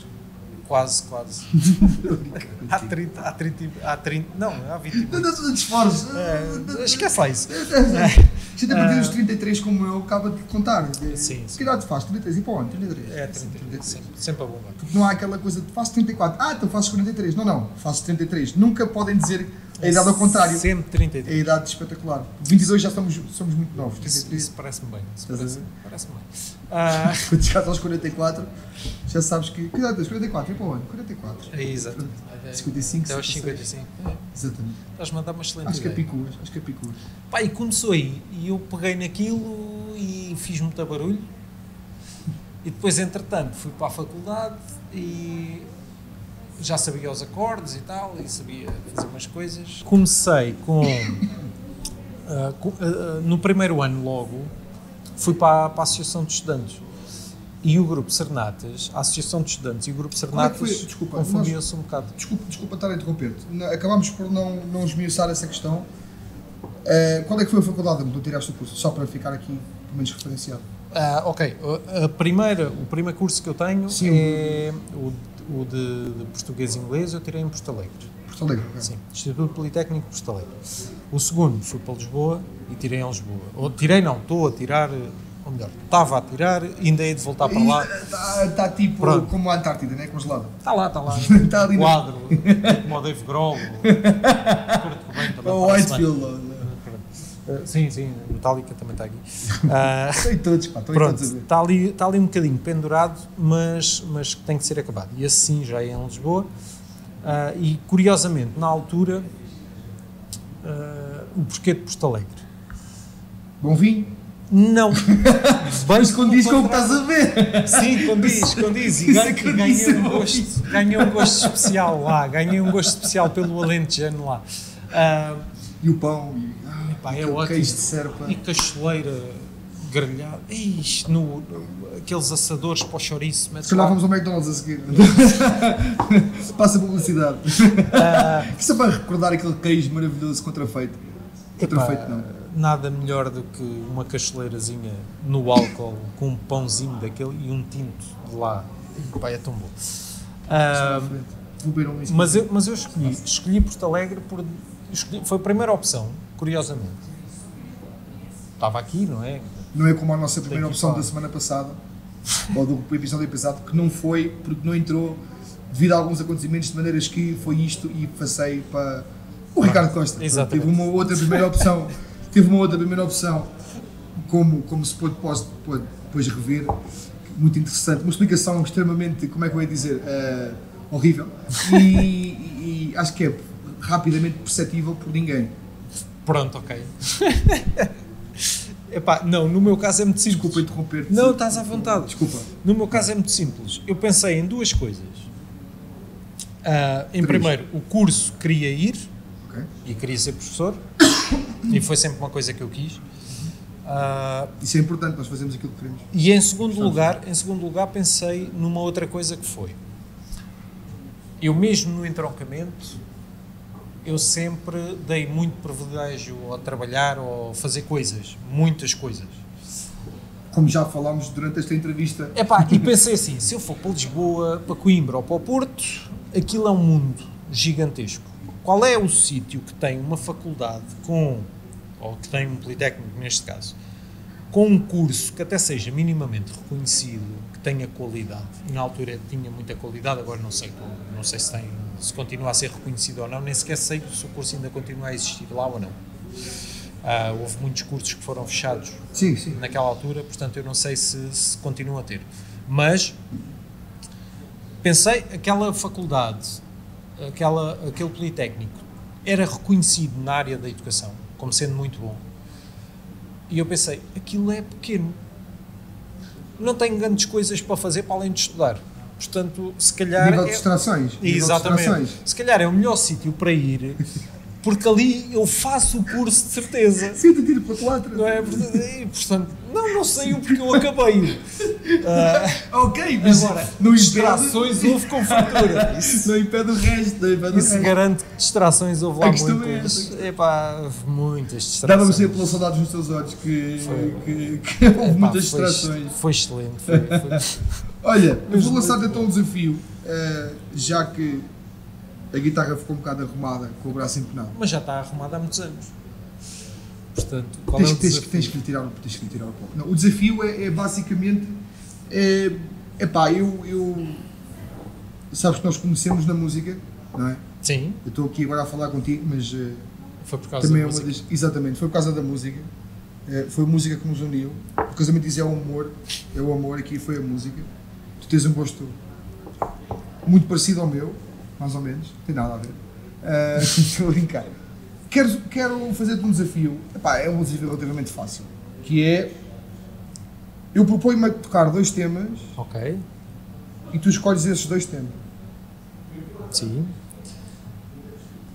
Quase, quase. há 30, há 30, há 30, não, há 20. e Não tudo de esforço. É, esquece lá isso. Gente, a partir dos 33, como eu, acaba de contar. Sim, sim. Que idade faz? 33 e para onde? 33. É 30, sempre, sempre a bomba. Porque não há aquela coisa de faço 34. Ah, então faço 43. Não, não, faço 33. Nunca podem dizer a idade ao contrário. É a 33. idade espetacular. 22 já somos, somos muito novos. Isso, 33. isso parece-me bem. Estás a parece, parece-me bem. Ah, Quando chegares aos 44, já sabes que. Tens? 44? É para onde? 44. é exato. 55, Até aos 56. 55. É, Exatamente. Estás-me a dar uma excelente Acho que é picuas. Acho que é picuas. Pá, e começou aí, e eu peguei naquilo e fiz muito barulho. E depois, entretanto, fui para a faculdade e já sabia os acordes e tal, e sabia fazer umas coisas. Comecei com. ah, com- ah, no primeiro ano, logo, fui para, a- para a Associação de Estudantes. E o grupo Sernatas, a Associação de Estudantes e o grupo Qual é confundiam-se um bocado. Desculpa, desculpa estar a interromper-te. Na- Acabámos por não, não esmiuçar essa questão. Eh, qual é que foi a faculdade onde tu tiraste o curso? Só para ficar aqui, pelo menos referenciado. Ah, ok, a primeira, o primeiro curso que eu tenho Sim. é o, o de, de português e inglês, eu tirei em Porto Alegre. Porto Alegre. ok. Sim, Instituto Politécnico de Porto Alegre. O segundo fui para Lisboa e tirei em Lisboa. Ou tirei não, estou a tirar, ou melhor, estava a tirar, ainda hei de voltar para lá. Está tá tipo Pronto. como a Antártida, né? Congelada. Está lá, está lá. Está ali quadro, como o Dave Grohl, o Kurt Cobain também Ou parece bem. Whitefield. Ou- Ah, Sim, sim, Metallica também está aqui. Ah, Estão aí todos, pá. Estão aí Pronto, todos a ver. está ali, está ali um bocadinho pendurado, mas, mas que tem que ser acabado. E assim já é em Lisboa. Ah, e curiosamente, na altura, ah, o porquê de Porto Alegre? Bom vinho. Não. Mas condiz com o que estás a ver. Sim, condiz, condiz. E ganhei, é e ganhei isso é um gosto, ganhei um gosto especial lá. Ganhei um gosto especial pelo Alentejano lá. E o pão. E, ah, Pá, é ótimo. queijo de serpa. e cachoeira grelhada. Ixi, no, no- aqueles assadores para o chouriço. Se calhar vamos ao McDonald's a seguir. Passa a publicidade. Ah, Isso é para recordar aquele queijo maravilhoso contrafeito. Contrafeito Epá, não. Nada melhor do que uma cachoeirazinha no álcool com um pãozinho daquele e um tinto de lá. Epá, é tão bom. Whisky. mas, eu, mas eu escolhi, escolhi Porto Alegre por. escolhi- foi a primeira opção, curiosamente. Estava aqui, não é? Não é como a nossa primeira opção para da semana passada, ou do episódio passado, que não foi porque não entrou devido a alguns acontecimentos, de maneiras que foi isto e passei para o Ricardo Costa. Exatamente. Teve uma outra primeira opção, teve uma outra primeira opção, como, como se pode, posso pode depois rever, muito interessante, uma explicação extremamente, como é que eu ia dizer, eh, horrível, e- e acho que é rapidamente perceptível por ninguém. Pronto, ok. Epá, não, no meu caso é muito simples. Desculpa interromper-te. Não, estás à vontade. Desculpa. No meu caso é muito simples. Eu pensei em duas coisas. Ah, em Três. primeiro, o curso queria ir Ok. e queria ser professor e foi sempre uma coisa que eu quis. Ah, Isso é importante, nós fazemos aquilo que queremos. e em segundo lugar, em segundo lugar pensei numa outra coisa que foi. Eu mesmo no entroncamento, eu sempre dei muito privilégio ao trabalhar ou fazer coisas, muitas coisas. como já falámos durante esta entrevista, Epá, e pensei assim, se eu for para Lisboa, para Coimbra ou para o Porto, aquilo é um mundo gigantesco. Qual é o sítio que tem uma faculdade com, ou que tem um politécnico neste caso, com um curso que até seja minimamente reconhecido, que tenha qualidade, na altura tinha muita qualidade, agora não sei, não sei se, tem, se continua a ser reconhecido ou não, nem sequer sei se o curso ainda continua a existir lá ou não. Ah, houve muitos cursos que foram fechados sim, sim. naquela altura, portanto eu não sei se, se continuam a ter. Mas pensei, aquela faculdade, aquela, aquele Politécnico, era reconhecido na área da educação como sendo muito bom. E eu pensei, aquilo é pequeno. Não tenho grandes coisas para fazer para além de estudar. Portanto, se calhar. nível de é- distrações. de Exatamente. distrações. Se calhar é o melhor sítio para ir, porque ali eu faço o curso de certeza. Senta, tira para quatro. Não é? Portanto, não, não saiu porque eu acabei. Ah, Ok, mas agora, não impede, distrações houve com fartura. Isso, não impede o resto. Não impede o isso resto. garante que distrações houve lá A é muitas. essa. Epá, houve muitas distrações. Dava-me sempre pelas saudades nos teus olhos que, Foi. que, que houve Epá, muitas foi- distrações. Foi excelente. Foi, foi- Olha, eu vou lançar muito então um desafio, eh, já que a guitarra ficou um bocado arrumada com o braço empenado. Mas já está arrumado há muitos anos. Portanto, qual Tens, é o tens, desafio? tens que lhe tirar, o- tens que lhe tirar o pó. Não, o desafio é, é basicamente. É, epá, eu, eu. Sabes que nós conhecemos na música, não é? Sim, Eu estou aqui agora a falar contigo, mas eh, foi por causa também é da uma música. das. Exatamente, foi por causa da música. Eh, foi a música que nos uniu. O casamento diz é o amor, é o amor, aqui foi a música. Tu tens um gosto muito parecido ao meu, mais ou menos, não tem nada a ver. Eh, Estou a brincar. Quero, quero fazer-te um desafio. Epá, é um desafio relativamente fácil. Que é. Eu proponho-me a tocar dois temas Ok, e tu escolhes esses dois temas. sim.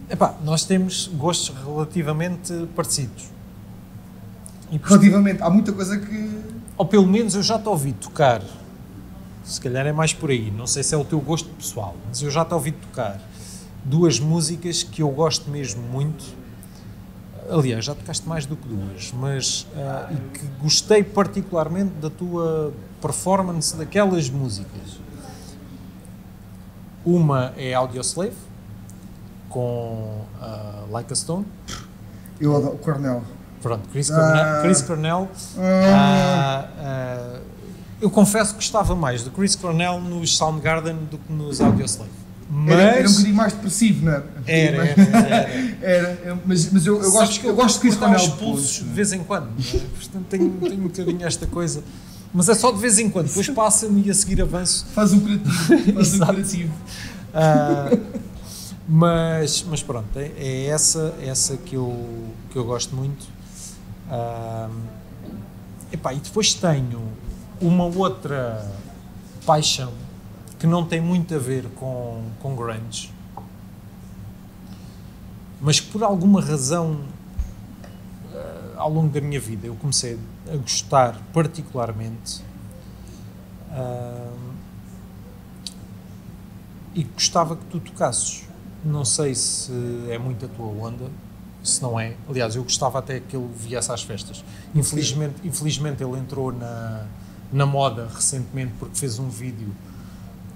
Epá, nós temos gostos relativamente parecidos. E, Relativamente, há muita coisa que. ou pelo menos eu já te ouvi tocar, se calhar é mais por aí, não sei se é o teu gosto pessoal, mas eu já te ouvi tocar duas músicas que eu gosto mesmo muito. Aliás, já tocaste mais do que duas, mas ah, e que gostei particularmente da tua performance daquelas músicas. Uma é Audioslave, com ah, Like a Stone. Eu adoro. Cornell. Pronto, Chris Ah. Cornell. Chris Cornell Ah. Eu confesso que gostava mais do Chris Cornell nos Soundgarden do que nos Audioslave. Mas Era, era um bocadinho mais depressivo, não era? era, era, era. Era, é, mas, mas eu, eu gosto, que eu gosto de Chris cortar Cornell. os pulsos de vez em quando. é? Portanto, tenho, tenho um bocadinho esta coisa. Mas é só de vez em quando. Depois passa-me e a seguir avanço. Faz um curativo. Faz um curativo. Ah, mas, mas pronto, é, é essa, essa que, eu, que eu gosto muito. Ah, epá, e depois tenho uma outra paixão que não tem muito a ver com, com grunge, mas por alguma razão ah, ao longo da minha vida eu comecei a gostar particularmente. ah, e gostava que tu tocasses. Não sei se é muito a tua onda, se não é. Aliás, eu gostava até que ele viesse às festas. Infelizmente, infelizmente ele entrou na, na moda recentemente porque fez um vídeo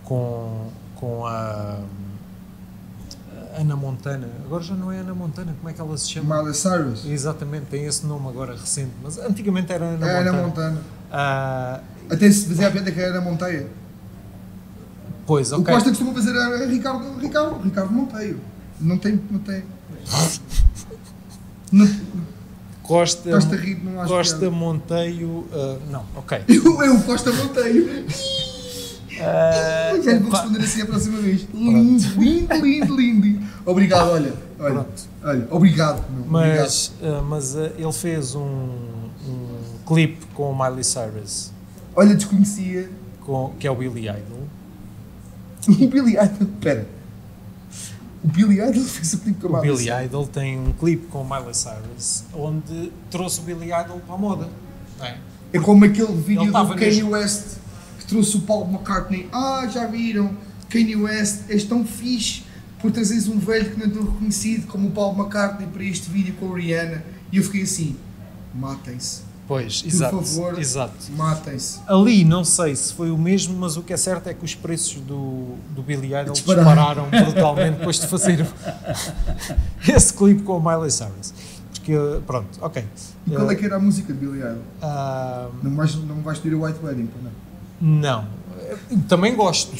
com, com a Ana Montana. Agora já não é Ana Montana, como é que ela se chama? Miley Cyrus. Exatamente, tem esse nome agora recente, mas antigamente era Ana É Montana. Ana Montana. Ah, Até se fazia a piada que era Ana Monteia. pois, O ok. Costa costuma fazer a Ricardo, Ricardo, Ricardo Monteiro. Não tem. Não tem. Não, Costa, Costa Rir, não acho Costa piada. Monteio. ah, não, ok. eu, eu Costa Monteiro. Ah, Já lhe vou responder assim a próxima vez. Lindo, lindo, lindo, lindo. Obrigado, olha. Olha, Pronto. olha obrigado. meu, obrigado. mas ah, mas ah, ele fez um, um clipe com o Miley Cyrus, Olha, desconhecia com, que é o Billy Idol. o Billy Idol. Espera. O Billy Idol fez o clipe com a O Billy. Idol tem um clipe com o Miley Cyrus onde trouxe o Billy Idol para a moda. é? É como aquele Ele vídeo do Kanye nos- West que trouxe o Paul McCartney. Ah, já viram? Kanye West, és tão fixe por trazeres um velho que não é tão reconhecido como o Paul McCartney para este vídeo com a Rihanna. E eu fiquei assim: matem-se, Pois, por exato. favor, exato. matem-se. Ali não sei se foi o mesmo, mas o que é certo é que os preços do, do Billy Idol Dispararam. dispararam brutalmente depois de fazer esse clipe com o Miley Cyrus. Porque, pronto, ok. E qual é que era a música de Billy Idol? ah, Não vais, não vais pedir o White Wedding, não? não. Também gosto.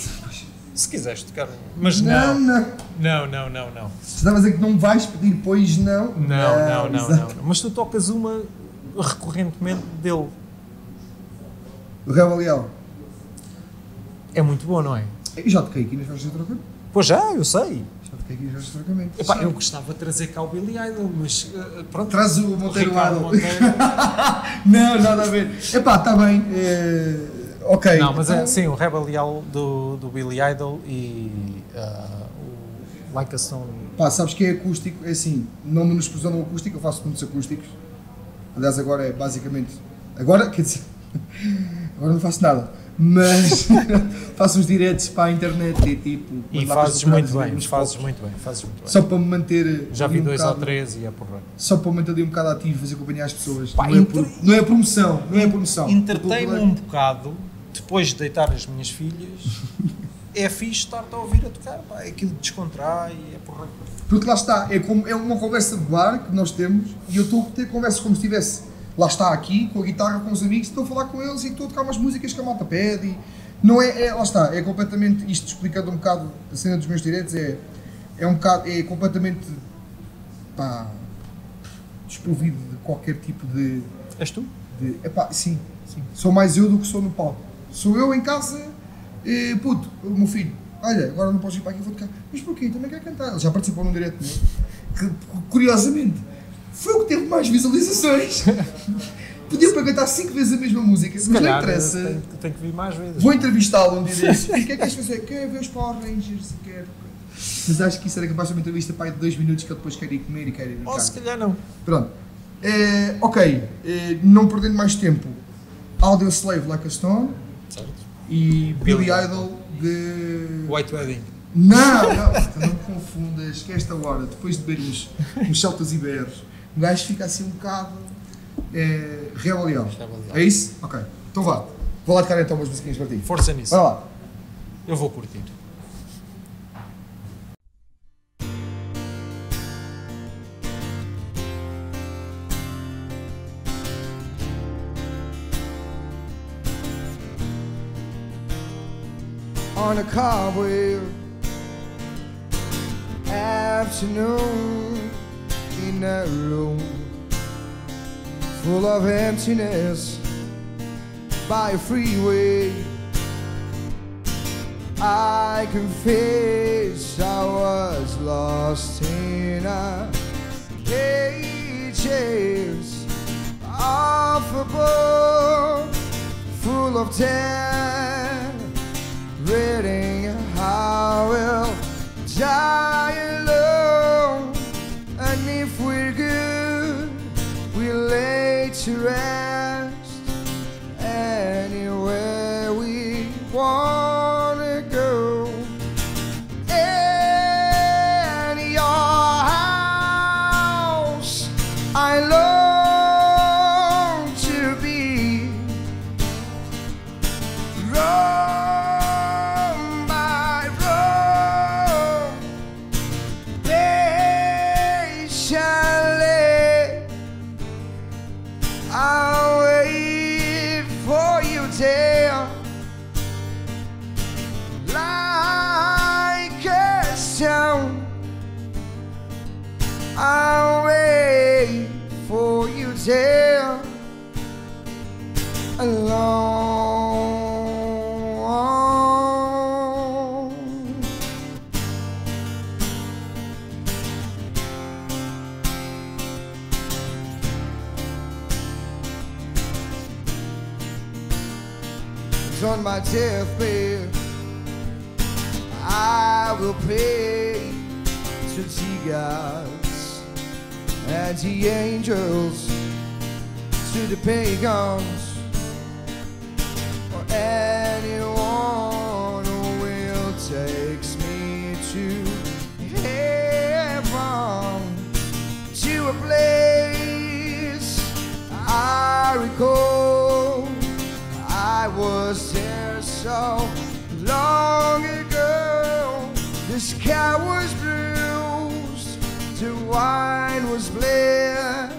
Se quiseres tocar. Mas Não, não. não. Não, não, não, não. Se estava a dizer que não vais pedir, pois não. Não, não, não, exato. não. Mas tu tocas uma recorrentemente dele. O Rebel Leal. É muito boa, não é? Eu já toquei aqui nas de trocamento. Pois já, eu sei. Já toquei aqui nas de trocamento. Epá, eu gostava de trazer cá o Billy Idol, mas eh, pronto. Traz o Monteiro Idol. Monteiro. Não, nada a ver. Epá, está bem. eh, ok. Não, mas é, então- sim, o Rebel Yell do, do Billy Idol e ah, o Like a Stone. Pá, sabes que é acústico, é assim, não me menosprezando o acústico, eu faço muitos acústicos. Aliás, agora é basicamente. Agora, quer dizer, agora não faço nada, mas faço uns diretos para a internet e tipo. E as fazes muito bem, fazes muito bem, fazes muito bem. Só para me manter. Já ali vi um dois ou bocado- três e é porra. Só para me manter ali um bocado ativo, fazer companhia às pessoas. Pá, não, é por- não é promoção, não é promoção. Entretei-me um bocado, depois de deitar as minhas filhas, é fixe estar-te a ouvir a tocar, pá, é aquilo que descontrai, é porra. Porque lá está, é, como, é uma conversa de bar que nós temos e eu estou a ter conversas como se estivesse lá está aqui, com a guitarra, com os amigos, estou a falar com eles e estou a tocar umas músicas que a malta pede. e Não é, é, lá está, é completamente, isto explicando um bocado a cena dos meus direitos, é, é um bocado, é completamente, pá, desprovido de qualquer tipo de, És tu? de epá, sim, sim, sou mais eu do que sou no palco. Sou eu em casa, eh, puto, o meu filho, olha, agora não podes ir para aqui, vou tocar. Mas porquê? Também quer cantar. Ele já participou num direto meu, que curiosamente foi o que teve mais visualizações. Podia para cantar 5 vezes a mesma música, Se mas não interessa. tenho, tenho que vir mais vezes. Vou entrevistá-lo um dia desses. O que é que queres fazer? Quer ver os Power Rangers? Quer. Mas acho que isso era capaz de uma entrevista pai de 2 minutos que ele depois quer ir comer e quer ir Ou se casa. calhar não. Pronto. Eh, ok, eh, não perdendo mais tempo, Audio Slave Like a Stone Certo? e Billy Billy Idol de. White Wedding. Não, não, não me confundas que esta hora, depois de beber uns, uns Celtas Iberos, o gajo fica assim um bocado. É. Rebel Yell. É isso? Ok. Então vá. Vou lá tocar então umas musiquinhas para ti. Força nisso. Vai lá. Eu vou curtir. On a cobweb afternoon in a room full of emptiness by a freeway. I confess I was lost in a cages of a full of death reading how we'll die alone. And if we're good, we'll lay to I'll wait for you there alone. It's on my deathbed. I will pray to the gods and the angels, to the pagans, or anyone who will takes me to heaven, to a place I recall. I was there so long ago. The sky was wine was bled,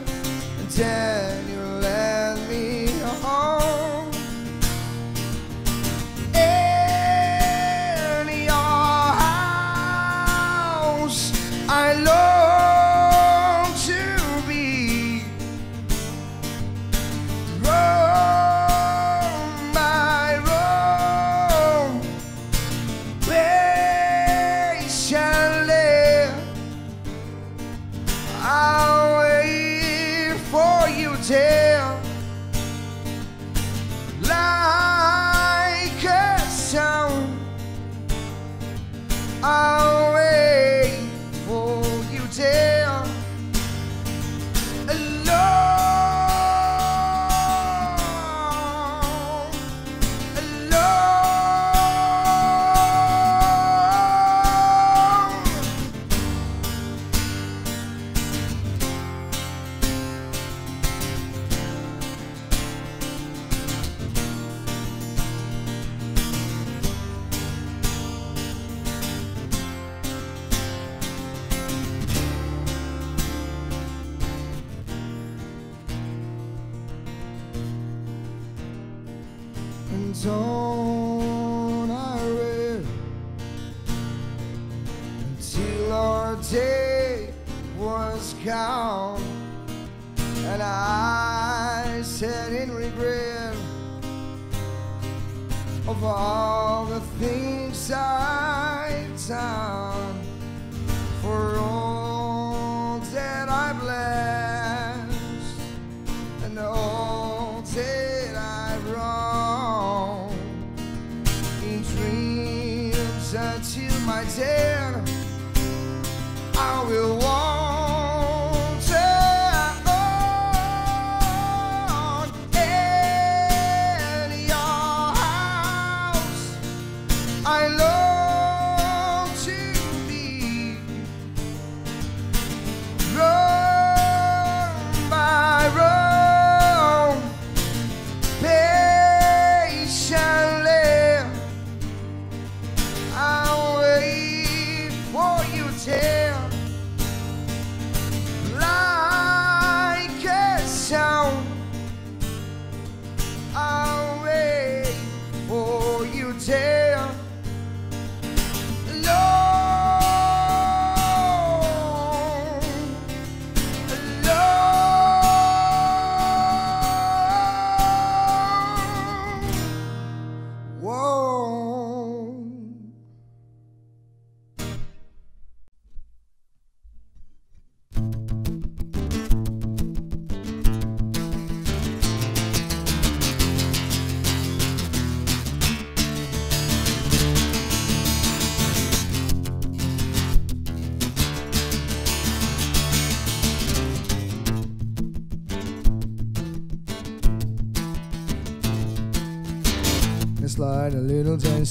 that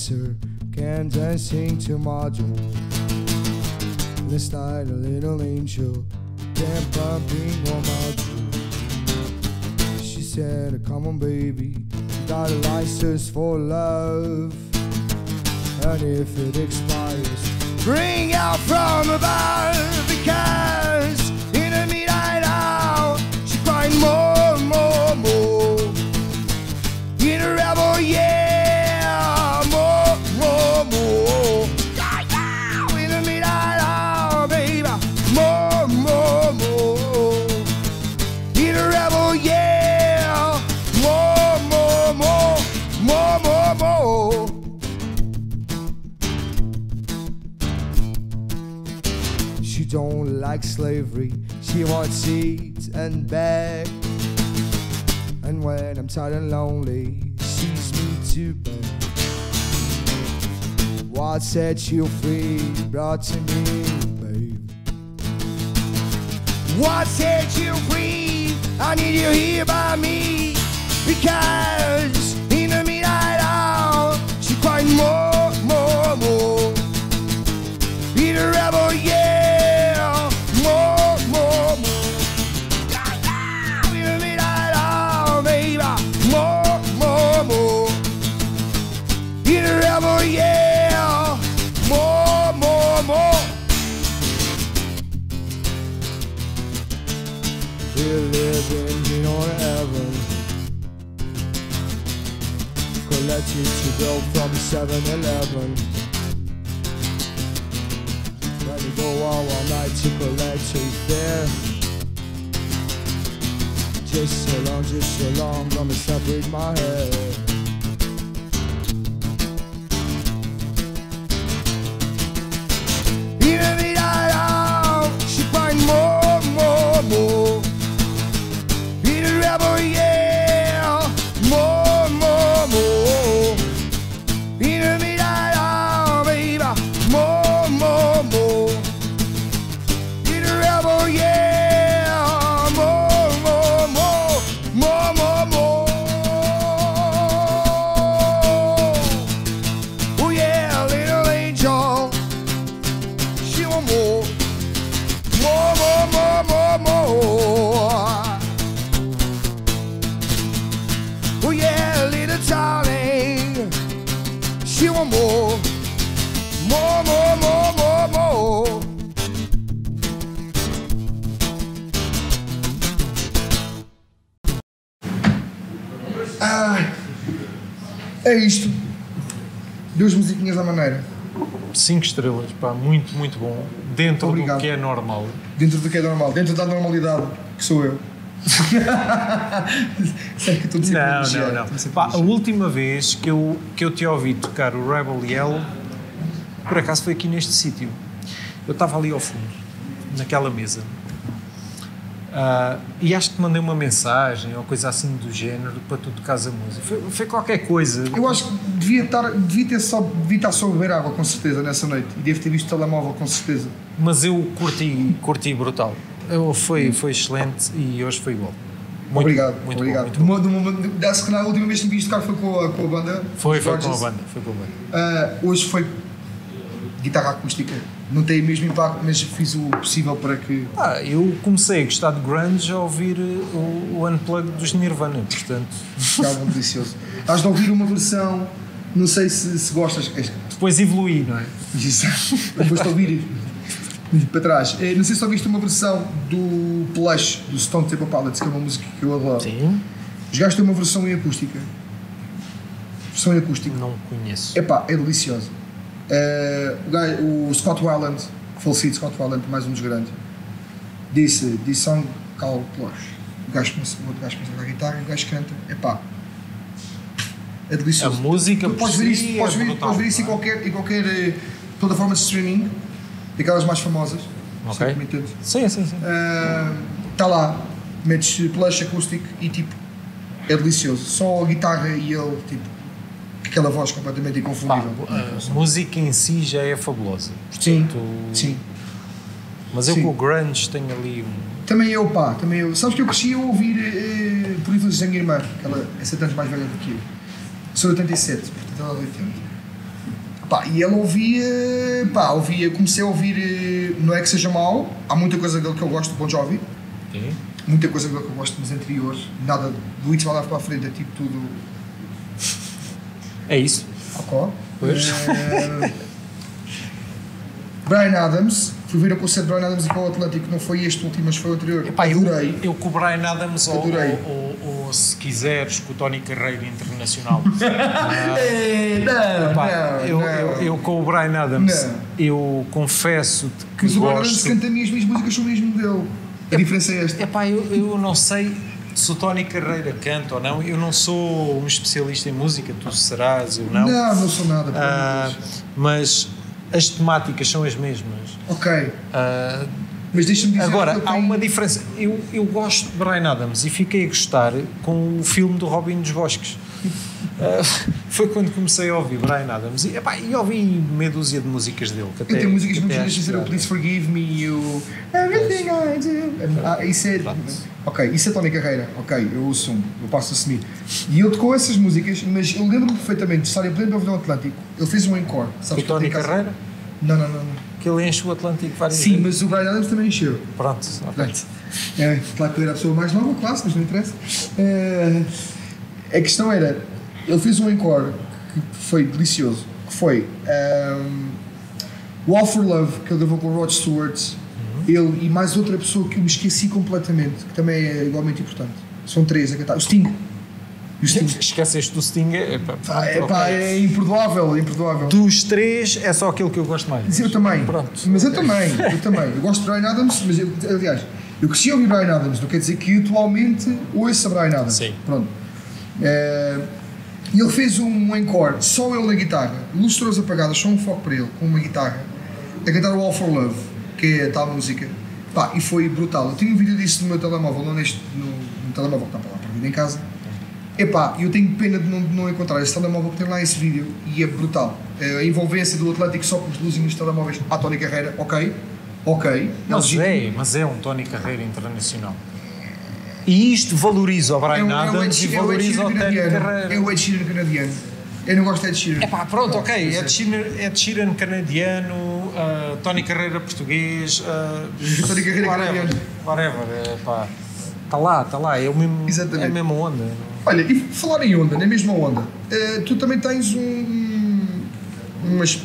dancer can dancing to module. It's like a little angel can pumping on module. She said, "Come on, baby, got a license for love, and if it expires, bring out from above because She wants it and beg. And when I'm tired and lonely, she's me to bed. What set you free brought to me, babe? What set you free? I need you here by me because in the midnight hour she cried more, Go from 7-Eleven. Let me go all, all night to collect a fare. Just so long, just so long, gonna separate my head. Musiquinhas à maneira. 5 estrelas, pá, muito, muito bom. Dentro Obrigado. do que é normal. Dentro do que é normal, dentro da normalidade, que sou eu. Sei que estou sempre a Não, não, não. Pá, a última vez que eu, que eu te ouvi tocar o Rebel Yell, por acaso foi aqui neste sítio. Eu estava ali ao fundo, naquela mesa. Ah, e acho que te mandei uma mensagem ou coisa assim do género para tu tocares a música. Foi, foi qualquer coisa. Eu acho que devia estar, devia, ter só, devia estar só a beber água, com certeza, nessa noite. E devo ter visto o telemóvel, com certeza. Mas eu curti, curti brutal. Eu, foi, foi excelente e hoje foi igual. Muito, obrigado, muito obrigado. Bom, muito bom. mo- da- se calhar a última vez que me viste tocar foi com a, com a banda. Foi, foi com a banda. Foi com a banda. Ah, hoje foi guitarra acústica. Não tem o mesmo impacto, mas fiz o possível para que. Ah, eu comecei a gostar de grunge a ouvir eh, o, o Unplugged dos Nirvana, portanto, Ficava delicioso. Estás de ouvir uma versão, não sei se, se gostas. és- depois evolui, não é? Isso. Depois de ouvir para trás. Eh, Não sei se ouviste uma versão do Plush, do Stone Temple Pilots, que é uma música que eu adoro. Sim. Jogaste uma versão em acústica. Versão em acústica. Não conheço. Epá, é deliciosa. Eh, o, Scott Weiland, falecido Scott Weiland, mais um dos grandes, disse: This song called Plush. O gajo começa, o outro gajo começa a tocar guitarra e o gajo canta. Epá, é A delicioso. música Tu podes ver si isso, é podes ver, brutal, podes ver isso em é? qualquer, em qualquer eh, plataforma de streaming, daquelas mais famosas. Ok. Sim, sim, sim. Está lá, metes plush acústico e tipo, é delicioso. Só a guitarra e ele, tipo, aquela voz completamente inconfundível. a música em si já é fabulosa. Sim, Portanto, sim. Mas eu Sim. com o grunge tenho ali um... Também eu, pá, também eu. Sabes que eu cresci a ouvir eh, por influência da minha irmã, que ela é 7 anos mais velha do que eu. Sou de 87, portanto ela é de 80. Pá, e ela ouvia, pá, ouvia, comecei a ouvir, eh, não é que seja mau, há muita coisa dele que eu gosto, Bon Jovi, Sim. muita coisa dele que eu gosto dos anteriores, nada do It's Life para a frente, é tipo tudo É isso. Cocó. Pois. Eh, Brian Adams, fui ver o concerto de Brian Adams e para o Atlântico, não foi este último, mas foi o anterior. Epá, eu, Adorei. eu com o Brian Adams ou, ou, ou- ou, se quiseres com o Tony Carreiro Internacional. Eh, não, Epá, não, eu, não. eu, eu com o Brian Adams, Não. eu confesso-te que Mas o Brian Adams gosto. canta mesmo e as músicas são mesmo dele. A diferença é esta. Epá, eu, eu não sei se o Tony Carreira canta ou não. Eu não sou um especialista em música, tu serás, eu não. Não, não sou nada. Ah, mas as temáticas são as mesmas. Ok, Ah, mas deixa-me dizer. agora, há tenho- uma diferença. Eu, eu gosto de Brian Adams e fiquei a gostar com o filme do Robin dos Bosques. Ah, foi quando comecei a ouvir Brian Adams e, epá, e ouvi meia dúzia de músicas dele. Que até, Eu tenho músicas que muito giras, sem ser o. Please Forgive Me e o Everything I Do. Ah, isso é. Pronto. Ok, isso é Tony Carreira, ok, eu assumo, eu posso assumir. E ele tocou essas músicas, mas eu lembro-me perfeitamente de estar em pleno Pavilhão Atlântico. Ele fez um encore. Sabes o Tony tem Carreira, Não, não, não. não. que ele enche o Atlântico várias Sim, vezes. mas o Brian Adams também encheu. Pronto, ok. Portanto, é, claro que ele era a pessoa mais nova, classe, mas não interessa. É, a questão era, ele fez um encore que foi delicioso, que foi um, Wall for Love, que ele gravou com o Rod Stewart, ele e mais outra pessoa que eu me esqueci completamente, que também é igualmente importante. São três a cantar. O Sting. O Sting. Esqueceste do Sting, é, pá, Pá, é, pá, é imperdoável, é imperdoável. Dos três, é só aquele que eu gosto mais. Mas eu também. Pronto. Mas eu também, eu também. Eu gosto de Brian Adams, mas eu, aliás, eu cresci a ouvir Brian Adams, não quer dizer que atualmente ouço a Brian Adams. Sim. Pronto. Eh, E ele fez um encore, só ele na guitarra, luzes todas apagadas, só um foco para ele, com uma guitarra, a cantar o All for Love, que é a tal música. Pá, e foi brutal. Eu tenho um vídeo disso no meu telemóvel, não neste, no, no telemóvel que está para lá perdido em casa. Epá, eu tenho pena de não, de não encontrar esse telemóvel que tem lá esse vídeo e é brutal. Eh, A envolvência do Atlântico só com os luzinhos telemóveis à Tony Carreira, ok, ok. Mas é, mas é um Tony Carreira internacional. E isto valoriza o É Brian é um Adams e é Ed valoriza o canadiano. Carreira. É o Ed Sheeran canadiano. Eu não gosto de Ed Sheeran. É pá, pronto, ok. eu sei. Ed Sheeran, Ed Sheeran canadiano, ah, Tony Carreira português. ah, Tony Carreira whatever, canadiano. Whatever, é pá. Está lá, está lá. É, o mesmo, Exatamente. é a mesma onda. Olha, e falar em onda, na mesma onda, eh, tu também tens um. umas.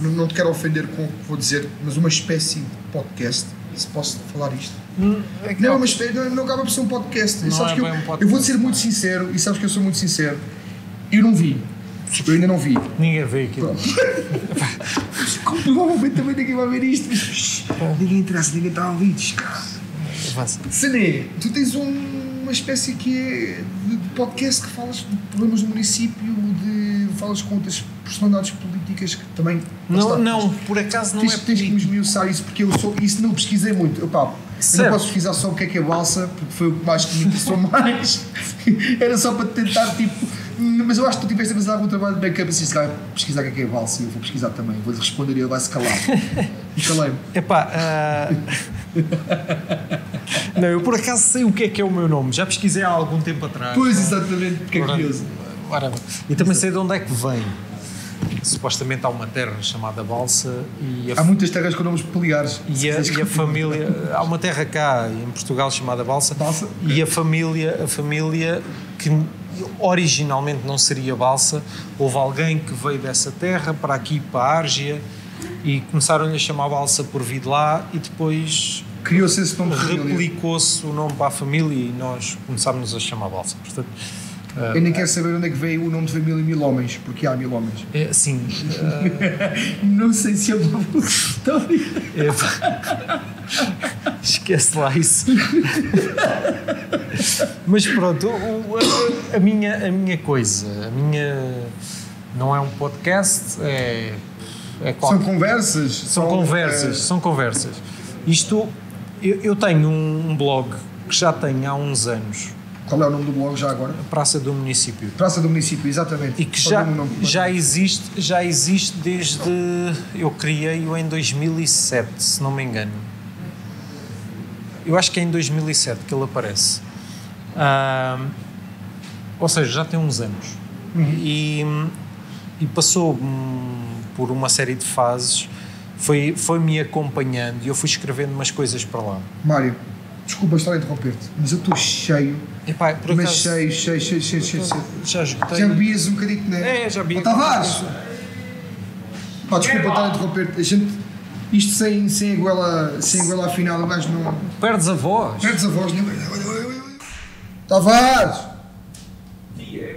Não não te quero ofender com o que vou dizer, mas uma espécie de podcast, se posso falar isto. É Não, é espécie, não, não acaba por ser um podcast. Não sabes é que eu, um podcast, eu vou ser muito é? sincero, e sabes que eu sou muito sincero. Eu não vi. Eu ainda não vi. Ninguém vê aquilo. Como provavelmente também ninguém vai ver isto. mas Ninguém interessa, ninguém está a ouvir. Sané, tu tens um- uma espécie que é de podcast que falas de problemas do município, de falas com outras personalidades políticas que também. Não, está, não, por acaso não tens, é tens que me político. esmiuçar isso porque eu sou, isso não pesquisei muito. Eu, pá, eu não posso pesquisar só o que é que é balsa, porque foi o que mais que me interessou mais. Era só para tentar, tipo. Mas eu acho que tu tiveste a fazer algum trabalho de backup assim, se calhar pesquisar o que é que é balsa eu vou pesquisar também. Vou-lhe responder e ele vai se calar. E calei-me. Epá, ah, não, eu por acaso sei o que é que é o meu nome. Já pesquisei há algum tempo atrás. Pois, exatamente, porque é curioso. ora, e também sei de onde é que vem. Supostamente há uma terra chamada Balsa e Há muitas terras com nomes peculiares. E a, e a família, há uma terra cá em Portugal chamada Balsa, Balsa, e a família, a família que originalmente não seria Balsa, houve alguém que veio dessa terra para aqui, para a Árgia, e começaram-lhe a chamar Balsa por vir de lá, e depois Criou-se esse nome replicou-se o nome para a família e nós começámos a chamar Balsa. Portanto, Eu nem quero saber onde é que veio o nome de família Mil Homens, porque há mil homens. é assim, Não sei se é uma boa história. é- esquece lá isso. Mas pronto, a, a minha, a minha coisa, a minha. Não é um podcast, é. é São qualquer- conversas. são conversas, são conversas. Isto, eu, eu tenho um, blog que já tenho há uns anos, Qual é o nome do blog já agora? Praça do Município, Praça do Município, exatamente. e que Só já, nome. já existe, já existe desde. Eu criei-o em 2007, se não me engano. Eu acho que é em 2007 que ele aparece. Ou seja, já tem uns anos. E, e passou hum, por uma série de fases, foi- foi-me acompanhando e eu fui escrevendo umas coisas para lá. Mário, desculpa estar a interromper-te, mas eu estou cheio, Epá, por mas acaso, cheio, cheio, cheio, cheio, cheio. cheio. já esgotei. Já bebias um bocadinho, não é? É, já bebi. Ó, Tavares! Pá, desculpa estar a interromper-te. A gente, isto sem, sem, a goela, sem a goela afinal, o gajo não. Perdes a voz. Perdes a voz, não é? Tavares!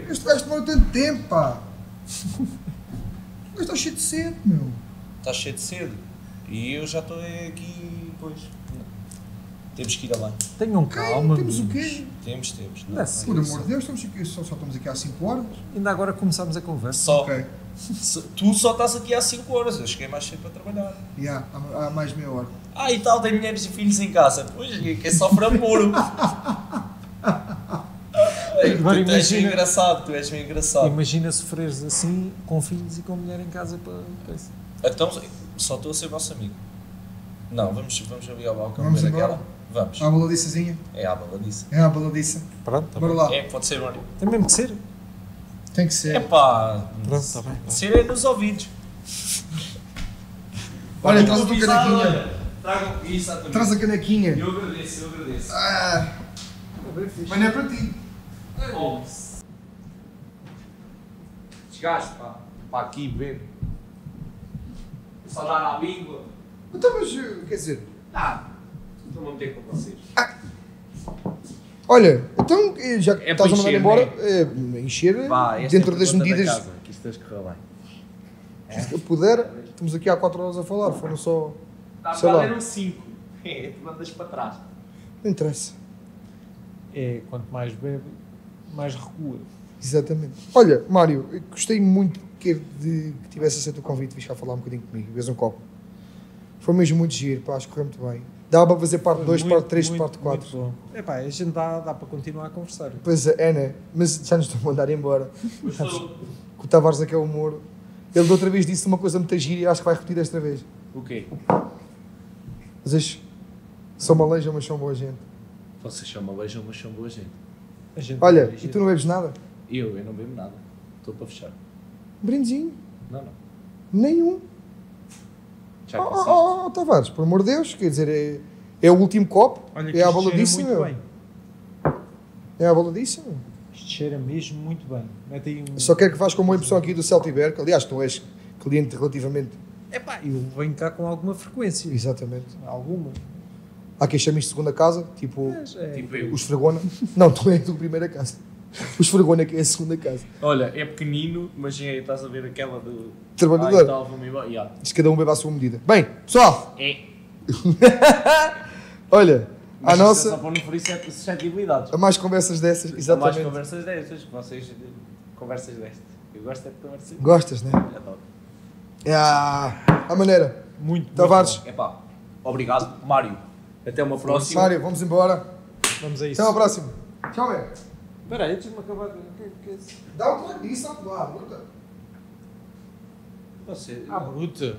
Este gajo demora tanto tempo, pá! O gajo está cheio de sede, meu. Está cheio de cedo. E eu já estou aqui, pois. Temos que ir além. Tenham calma. Temos o quê? Temos, temos. Não é assim. Por amor de Deus, estamos aqui, só, só estamos aqui há 5 horas. Ainda agora começámos a conversa. Só, Ok. se- tu só estás aqui há 5 horas, eu cheguei mais cedo para trabalhar. Yeah, há, há mais meia hora. Ah, e tal, tem mulheres e filhos em casa. Pois, que é só para puro. Ei, Agora tu, tu és imagina- engraçado, tu és bem engraçado. Imagina sofreres assim, com filhos e com mulher em casa para. para isso. Então, só estou a ser vosso amigo. Não, vamos, vamos ali ao balcão Vamos ver embora? aquela. Vamos. Há a baladiçazinha? É a baladiça. É a baladiça. Pronto, tá Bora bem. lá. É, pode ser, Mário. Tem mesmo que ser. Tem que ser. É pá. Pronto, está bem. Ser é nos ouvidos. Olha, traz a tua canequinha. Exatamente. Traz a canequinha. Eu agradeço, eu agradeço. Ah, mas não é para ti. Bom. Chegaste pá, para aqui ver. Só dar à língua. Então, mas, eh, quer dizer, Ah, estou-me a meter com vocês. olha, então, eh, já que É estás a mandar encher, embora, né? eh, encher dentro é das da medidas casa, que isto tens que correr bem. que eu puder. Estamos aqui há 4 horas a falar, foram só. Está Sei lá. eram 5. É, tu mandas para trás. Não interessa. É, quanto mais bebe, mais recua. Exatamente. Olha, Mário, gostei muito que, de, que tivesse aceito o convite, viste cá falar um bocadinho comigo, vês um copo. Foi mesmo muito giro, pá, acho que correu muito bem. Dá para fazer parte 2, Muito, parte 3, muito, parte 4. muito bom. Epá, a gente dá, dá para continuar a conversar. Pois é, é, né? Mas já nos estão a mandar embora. Que o Tavares aquele humor. Ele da outra vez disse uma coisa muito gira e acho que vai repetir desta vez. O quê? Vocês são malejam, mas são boa gente. Vocês são malejam, mas são boa gente. A gente Olha, e tu não bebes nada? Eu, eu não bebo nada. Estou para fechar. Um brindezinho. Não, não. Nenhum. Já Oh, que oh, oh, oh, Tavares, por amor de Deus, quer dizer, é, é o último copo, Olha é a isto cheira baladiça, muito bem. É a baladiça, meu. Isto cheira mesmo muito bem. Mete aí um... Só quero que vás com uma impressão aqui do Celtiber, que aliás tu és cliente relativamente. Epá, eu venho cá com alguma frequência. Exatamente. Alguma. Há quem chame isto de segunda casa, tipo Mas é... Tipo eu. os Fregona. Não, tu és do primeira casa. O esfregona é a segunda casa. Olha, é pequenino, mas é, estás a ver aquela do. Trabalhador. Tal, embora. Yeah. Diz que cada um bebe à sua medida. Bem, pessoal, É. olha, Mas a é nossa. Só para não ferir suscetibilidades. A mais conversas dessas, Há mais exatamente. conversas destas, vocês. Conversas destas. Eu gosto é de conversas. Gostas, né? Adoro. É a, a maneira. Muito, Tavares, muito Epá, obrigado, Mário. Até uma próxima. Mário, vamos embora. Vamos a isso. Até uma próxima. Tchau, velho. Espera aí, deixa-me acabar. Dá o toque disso, ao lado. luta. Você... Ah, bruta.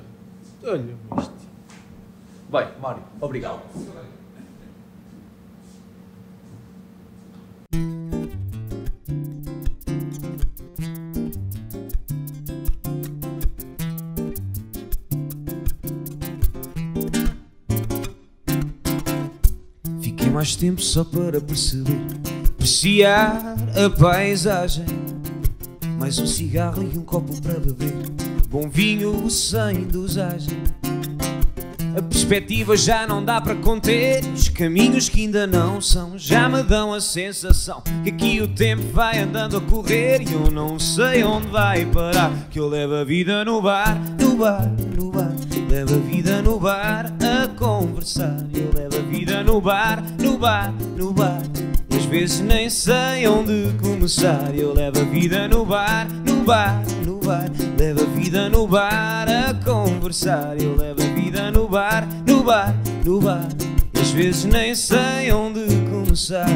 Olha isto. Bem, Mário, obrigado. Fiquei mais tempo só para perceber, apreciar a paisagem. Mais um cigarro e um copo para beber, bom vinho sem dosagem. A perspectiva já não dá para conter, os caminhos que ainda não são já me dão a sensação que aqui o tempo vai andando a correr e eu não sei onde vai parar. Que eu levo a vida no bar, no bar, no bar, levo a vida no bar a conversar. Eu levo a vida no bar, no bar, no bar. Vezes nem sei onde começar. Eu levo a vida no bar, no bar, no bar. Levo a vida no bar a conversar. Eu levo a vida no bar, no bar, no bar. Às vezes nem sei onde começar.